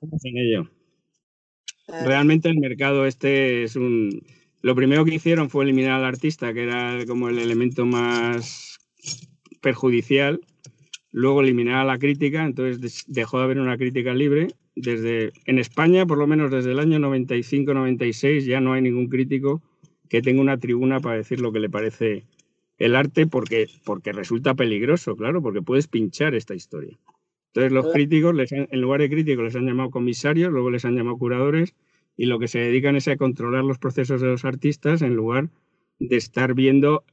Ah. Realmente el mercado este es un... Lo primero que hicieron fue eliminar al artista, que era como el elemento más perjudicial. Luego eliminar a la crítica, entonces dejó de haber una crítica libre. Desde, en España, por lo menos desde el año 95-96, ya no hay ningún crítico que tenga una tribuna para decir lo que le parece el arte, porque, porque resulta peligroso, claro, porque puedes pinchar esta historia. Entonces los críticos, les en lugar de críticos, les han llamado comisarios, luego les han llamado curadores, y lo que se dedican es a controlar los procesos de los artistas en lugar de estar viendo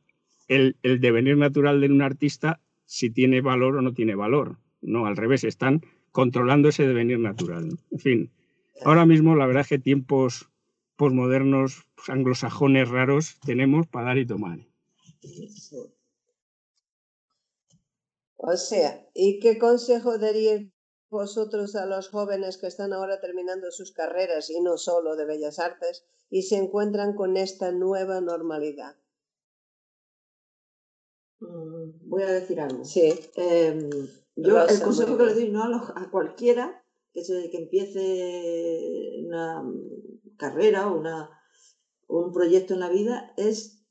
el, devenir natural de un artista si tiene valor o no tiene valor. No, al revés, están controlando ese devenir natural. En fin, ahora mismo la verdad es que tiempos posmodernos, anglosajones raros tenemos para dar y tomar. O sea, ¿y qué consejo daríais vosotros a los jóvenes que están ahora terminando sus carreras y no solo de bellas artes y se encuentran con esta nueva normalidad? Mm, voy a decir algo. Sí. Em, yo el consejo que le doy no a, cualquiera que, se, que empiece una carrera o una, un proyecto en la vida es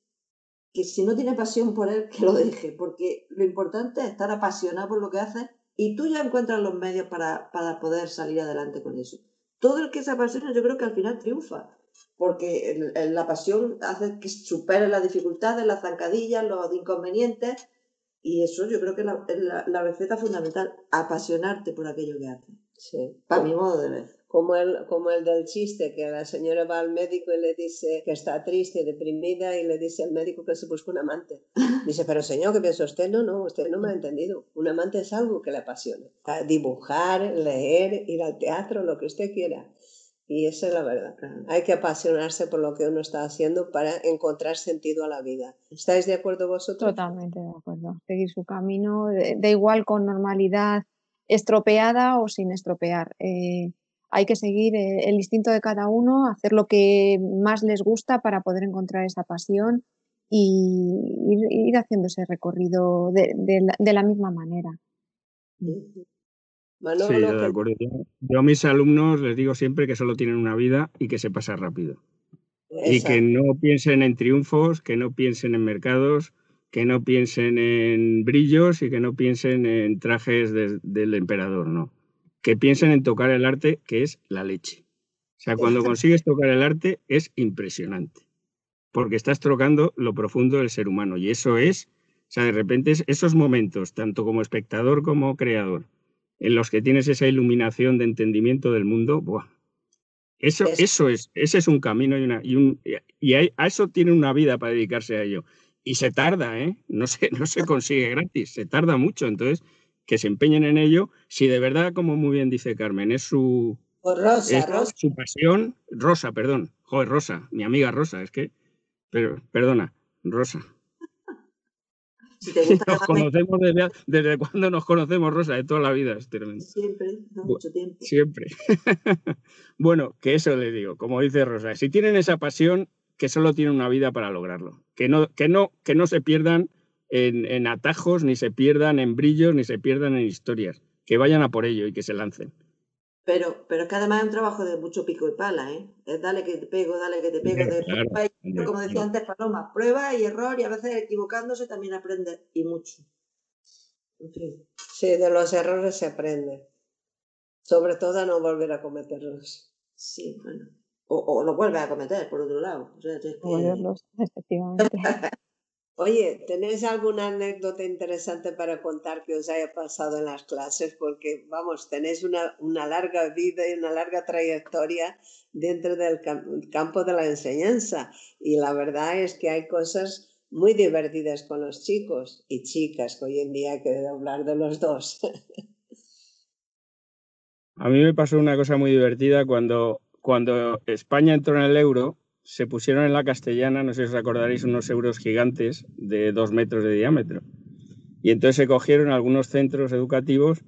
que si no tiene pasión por él, que lo deje, porque lo importante es estar apasionado por lo que hace y tú ya encuentras los medios para, para poder salir adelante con eso. Todo el que se apasiona yo creo que al final triunfa, porque la pasión hace que supere las dificultades, las zancadillas, los inconvenientes, y eso yo creo que es la, la receta fundamental, apasionarte por aquello que haces. Sí. Para mi modo de ver como el, como el del chiste, que la señora va al médico y le dice que está triste y deprimida y le dice al médico que se busca un amante. Dice, pero señor, ¿qué piensa usted? No, no, usted no me ha entendido. Un amante es algo que le apasiona. Dibujar, leer, ir al teatro, lo que usted quiera. Y esa es la verdad. Hay que apasionarse por lo que uno está haciendo para encontrar sentido a la vida. ¿Estáis de acuerdo vosotros? Totalmente de acuerdo. Seguir su camino, da igual con normalidad estropeada o sin estropear. Eh, hay que seguir eh, el instinto de cada uno, hacer lo que más les gusta para poder encontrar esa pasión y ir, haciendo ese recorrido de, la, misma manera. Sí, yo, Yo a mis alumnos les digo siempre que solo tienen una vida y que se pasa rápido. Y que no piensen en triunfos, que no piensen en mercados, que no piensen en brillos y que no piensen en trajes del emperador, no. Que piensen en tocar el arte, que es la leche. O sea, cuando consigues tocar el arte es impresionante, porque estás tocando lo profundo del ser humano y eso es, o sea, de repente esos momentos, tanto como espectador como creador, en los que tienes esa iluminación de entendimiento del mundo, ¡buah! Eso, eso es, ese es un camino y, una, y, un, y a eso tiene una vida para dedicarse a ello. Y se tarda, ¿eh? No se, no se consigue gratis, se tarda mucho. Entonces, que se empeñen en ello, si de verdad, como muy bien dice Carmen, es su, Rosa, su pasión, Rosa, perdón, joder, Rosa, mi amiga Rosa, es que, pero, perdona, Rosa. nos conocemos desde, desde, cuando nos conocemos, Rosa, de toda la vida. Siempre, mucho tiempo. Siempre. bueno, que eso le digo, como dice Rosa, si tienen esa pasión, que solo tienen una vida para lograrlo. Que no, que no, que no se pierdan en, en atajos, ni se pierdan en brillos, ni se pierdan en historias. Que vayan a por ello y que se lancen. Pero, pero es que además es un trabajo de mucho pico y pala, ¿eh? Es dale que te pego, dale que te pego. de como decía antes Paloma, prueba y error y a veces equivocándose también aprende y mucho. En fin. Sí, de los errores se aprende. Sobre todo a no volver a cometerlos. Sí, bueno. O, o lo vuelve a cometer, por otro lado. O sea, es que... efectivamente. Oye, ¿tenéis alguna anécdota interesante para contar que os haya pasado en las clases? Porque, vamos, tenéis una, una larga vida y una larga trayectoria dentro del campo de la enseñanza. Y la verdad es que hay cosas muy divertidas con los chicos y chicas, que hoy en día hay que hablar de los dos. A mí me pasó una cosa muy divertida cuando, cuando España entró en el euro se pusieron en la castellana, no sé si os acordaréis, unos euros gigantes de dos metros de diámetro. Y entonces se cogieron algunos centros educativos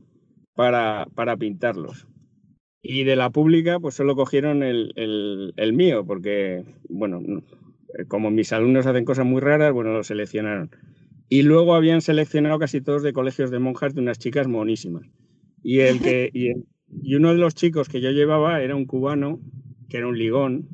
para, para pintarlos. Y de la pública, pues solo cogieron el, el, mío, porque, bueno, como mis alumnos hacen cosas muy raras, bueno, lo seleccionaron. Y luego habían seleccionado casi todos de colegios de monjas de unas chicas monísimas. Y, el que, y, y uno de los chicos que yo llevaba era un cubano, que era un ligón,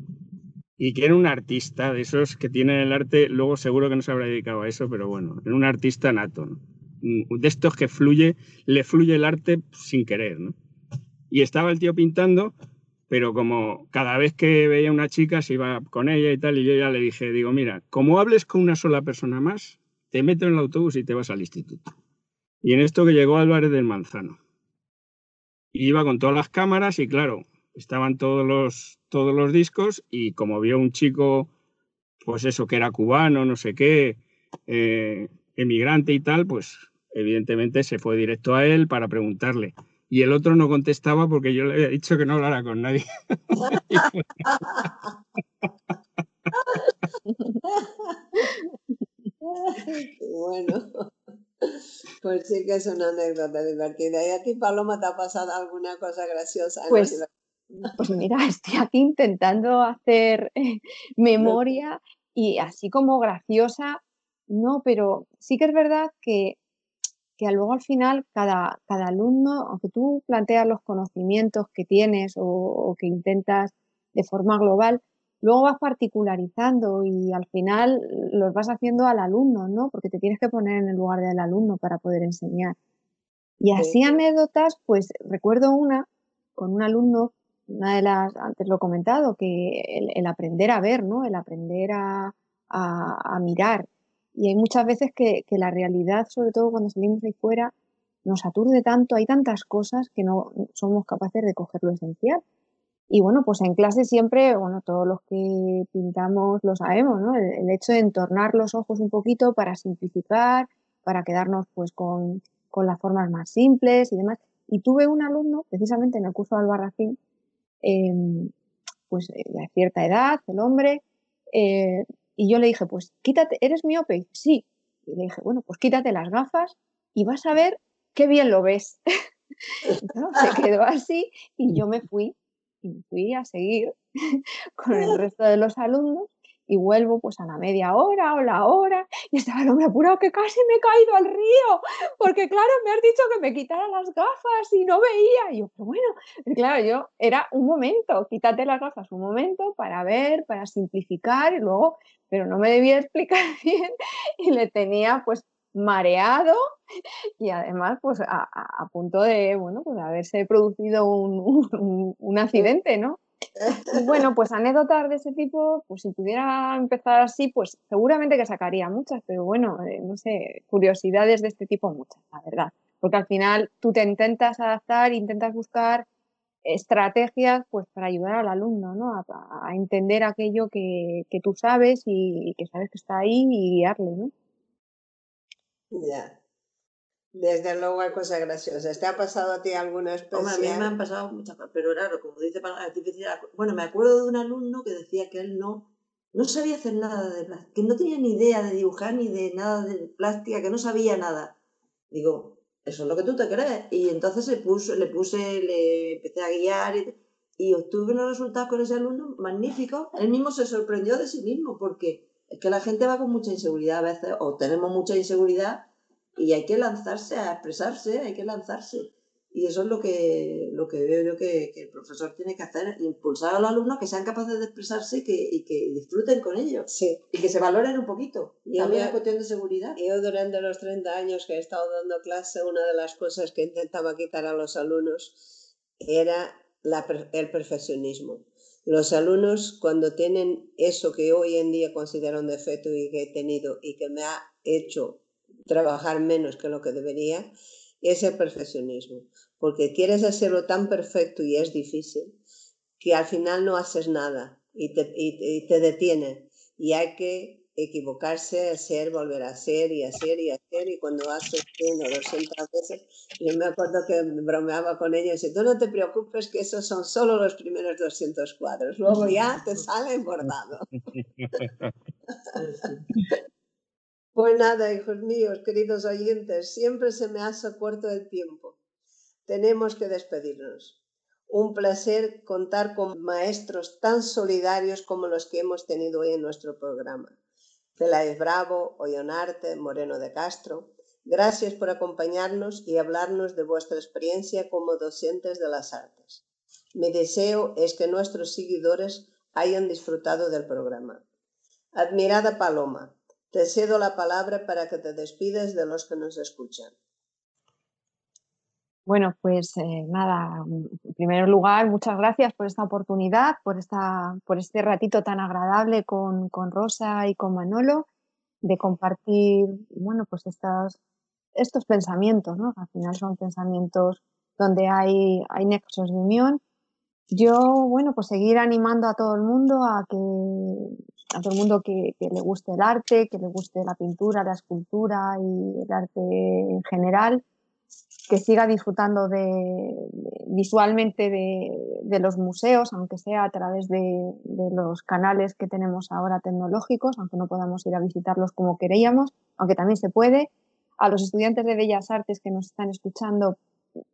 y que era un artista de esos que tienen el arte, luego seguro que no se habrá dedicado a eso, pero bueno, era un artista nato, de estos que fluye, le fluye el arte sin querer, ¿no? Y estaba el tío pintando, pero como cada vez que veía una chica se iba con ella y tal, y yo ya le dije, digo, mira, como hables con una sola persona más, te meto en el autobús y te vas al instituto. Y en esto que llegó Álvarez del Manzano. Y iba con todas las cámaras y claro, estaban todos los, todos los discos y como vio un chico, pues eso, que era cubano, no sé qué, eh, emigrante y tal, pues evidentemente se fue directo a él para preguntarle. Y el otro no contestaba porque yo le había dicho que no hablara con nadie. bueno, pues sí que es una anécdota divertida. ¿Y a ti, Paloma, te ha pasado alguna cosa graciosa? Pues pues mira, estoy aquí intentando hacer eh, memoria y así como graciosa, no, pero sí que es verdad que, que luego al final cada, cada alumno, aunque tú planteas los conocimientos que tienes o, que intentas de forma global, luego vas particularizando y al final los vas haciendo al alumno, ¿no? Porque te tienes que poner en el lugar del alumno para poder enseñar. Y así anécdotas, pues recuerdo una con un alumno una de las, antes lo he comentado, que el, aprender a ver, ¿no? El aprender a, mirar. Y hay muchas veces que, la realidad, sobre todo cuando salimos ahí fuera, nos aturde tanto, hay tantas cosas que no somos capaces de coger lo esencial. Y bueno, pues en clase siempre, bueno, todos los que pintamos lo sabemos, ¿no? El, hecho de entornar los ojos un poquito para simplificar, para quedarnos pues con, con las formas más simples y demás. Y tuve un alumno, precisamente en el curso de Albarracín, Em, pues eh, de cierta edad, el hombre, eh, y yo le dije, pues quítate, ¿eres miope? Sí. Y le dije, bueno, pues quítate las gafas y vas a ver qué bien lo ves. se quedó así y yo me fui, y me fui a seguir con el resto de los alumnos y vuelvo pues a la media hora o la hora y estaba el hombre apurado que casi me he caído al río, porque claro, me has dicho que me quitara las gafas y no veía. Y yo, pero bueno, claro, yo era un momento, quítate las gafas un momento para ver, para simplificar y luego, pero no me debía explicar bien y le tenía pues mareado y además pues a, punto de, bueno, pues haberse producido un, un accidente, ¿no? Bueno, pues anécdotas de ese tipo, pues si pudiera empezar así, pues seguramente que sacaría muchas, pero bueno, eh, no sé, curiosidades de este tipo muchas, la verdad. Porque al final tú te intentas adaptar, intentas buscar estrategias pues para ayudar al alumno, ¿no? A, entender aquello que, tú sabes y, que sabes que está ahí y guiarle, ¿no? Ya. Desde luego hay cosas graciosas. ¿Te ha pasado a ti alguna especial? a mí me han pasado muchas cosas, pero claro, como dice artificial, bueno, me acuerdo de un alumno que decía que él no, no sabía hacer nada de plástica, que no tenía ni idea de dibujar ni de nada de plástica, que no sabía nada. Digo, eso es lo que tú te crees. Y entonces le puse, le, puse, le empecé a guiar y, y obtuve unos resultados con ese alumno magníficos. Él mismo se sorprendió de sí mismo porque es que la gente va con mucha inseguridad a veces, o tenemos mucha inseguridad y hay que lanzarse a expresarse, hay que lanzarse. Y eso es lo que, lo que veo yo que, el profesor tiene que hacer, impulsar a los alumnos que sean capaces de expresarse y que, y que disfruten con ello. Sí. Y que se valoren un poquito. Y también es cuestión de seguridad. Yo durante los 30 años que he estado dando clase, una de las cosas que intentaba quitar a los alumnos era la, el perfeccionismo. Los alumnos cuando tienen eso que hoy en día considero un defecto y que he tenido y que me ha hecho trabajar menos que lo que debería, es el perfeccionismo, porque quieres hacerlo tan perfecto y es difícil que al final no haces nada y te, y, te detiene. Y hay que equivocarse, hacer, volver a hacer y hacer y hacer. Y cuando haces 100 o 200 veces, yo me acuerdo que bromeaba con ellos y tú no te preocupes que esos son solo los primeros 200 cuadros, luego ya te sale bordado. Pues nada, hijos míos, queridos oyentes, siempre se me hace corto el tiempo. Tenemos que despedirnos. Un placer contar con maestros tan solidarios como los que hemos tenido hoy en nuestro programa. Peláez Bravo, Ollonarte, Moreno de Castro. Gracias por acompañarnos y hablarnos de vuestra experiencia como docentes de las artes. Mi deseo es que nuestros seguidores hayan disfrutado del programa. Admirada Paloma, te cedo la palabra para que te despides de los que nos escuchan. Bueno, pues eh, nada, en primer lugar, muchas gracias por esta oportunidad, por, esta, por este ratito tan agradable con, Rosa y con Manolo, de compartir, bueno, pues estas, estos pensamientos, ¿no? Al final son pensamientos donde hay, hay nexos de unión. Yo, bueno, pues seguir animando a todo el mundo a que a todo el mundo que, le guste el arte, que le guste la pintura, la escultura y el arte en general, que siga disfrutando de, visualmente de, los museos, aunque sea a través de, los canales que tenemos ahora tecnológicos, aunque no podamos ir a visitarlos como queríamos, aunque también se puede. A los estudiantes de Bellas Artes que nos están escuchando,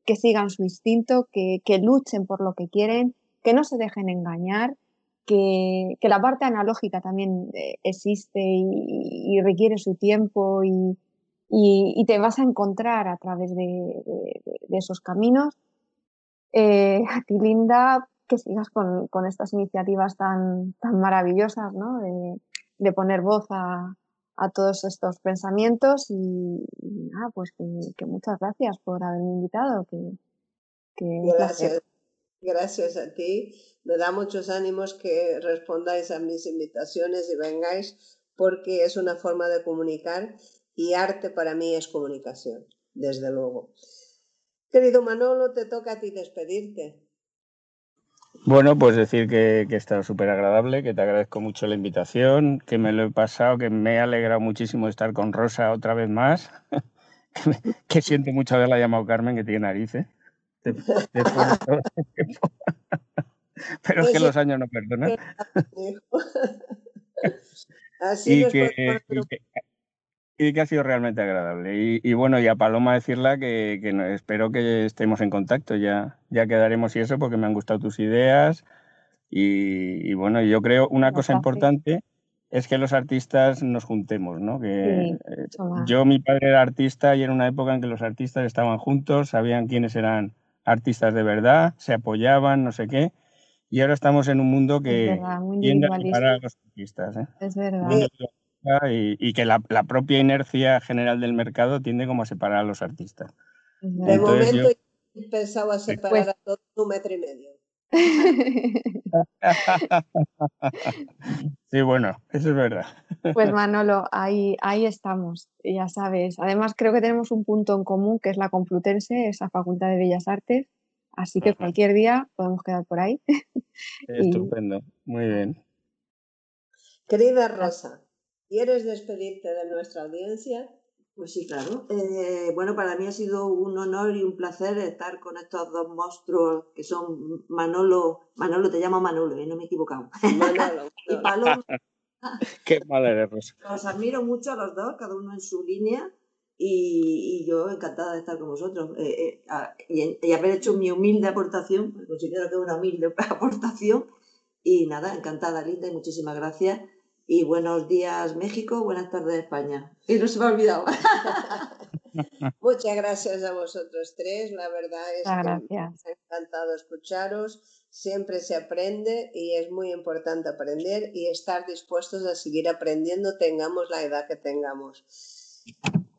que sigan su instinto, que luchen por lo que quieren, que no se dejen engañar que, la parte analógica también eh, existe y, requiere su tiempo y, te vas a encontrar a través de, esos caminos. Eh, a ti, Linda, que sigas con, estas iniciativas tan, tan maravillosas, ¿no? de, poner voz a, todos estos pensamientos y, nada, pues que, muchas gracias por haberme invitado. Que, gracias. Gracias a ti. Me da muchos ánimos que respondáis a mis invitaciones y vengáis porque es una forma de comunicar y arte para mí es comunicación, desde luego. Querido Manolo, te toca a ti despedirte. Bueno, pues decir que, que estado súper agradable, que te agradezco mucho la invitación, que me lo he pasado, que me ha alegrado muchísimo estar con Rosa otra vez más, que, que siento mucho haberla llamado Carmen, que tiene narices. Pero es que los años no perdonan. y, que, y, que, ha sido realmente agradable. Y, bueno, y a Paloma decirla que, espero que estemos en contacto, ya, ya quedaremos y eso, porque me han gustado tus ideas. Y, bueno, yo creo una cosa importante es que los artistas nos juntemos, ¿no? Que Sí, eh, yo, mi padre era artista y era una época en que los artistas estaban juntos, sabían quiénes eran artistas de verdad, se apoyaban, no sé qué. Y ahora estamos en un mundo que verdad, tiende a separar a los artistas, ¿eh? Es verdad. y, y que la, la propia inercia general del mercado tiende como a separar a los artistas. De. Entonces momento yo- he pensado a separar Pues- a todos un metro y medio. sí, bueno, eso es verdad. Pues Manolo, ahí, ahí estamos, ya sabes. Además, creo que tenemos un punto en común, que es la Complutense, esa Facultad de Bellas Artes. Así que Ajá. cualquier día podemos quedar por ahí. Y- Estupendo, muy bien. Querida Rosa, ¿quieres despedirte de nuestra audiencia? Pues sí, claro. Eh, bueno, para mí ha sido un honor y un placer estar con estos dos monstruos que son Manolo, Manolo, te llamo Manolo, ¿eh? no me he equivocado, Manolo, y. Paloma. Qué mal eres, Rosa. Os admiro mucho a los dos, cada uno en su línea, y, y yo encantada de estar con vosotros. Eh, eh, a- y, y haber hecho mi humilde aportación, considero que es una humilde aportación, y nada, encantada, Linda, y muchísimas gracias. Y buenos días, México, buenas tardes, España. Y no se me ha olvidado. Muchas gracias a vosotros tres. La verdad es que me ha encantado escucharos. Siempre se aprende y es muy importante aprender y estar dispuestos a seguir aprendiendo, tengamos la edad que tengamos.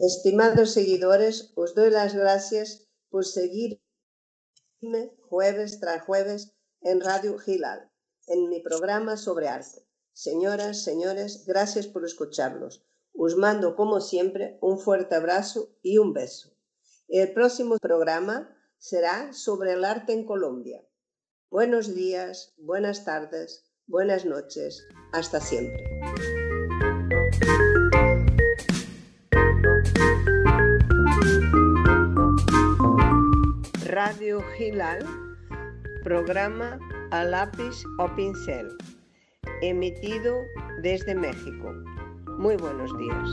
Estimados seguidores, os doy las gracias por seguirme jueves tras jueves en Radio Gilal, en mi programa sobre arte. Señoras, señores, gracias por escucharnos. Os mando, como siempre, un fuerte abrazo y un beso. El próximo programa será sobre el arte en Colombia. Buenos días, buenas tardes, buenas noches. Hasta siempre. Radio Gilal, programa a lápiz o pincel, emitido desde México. Muy buenos días.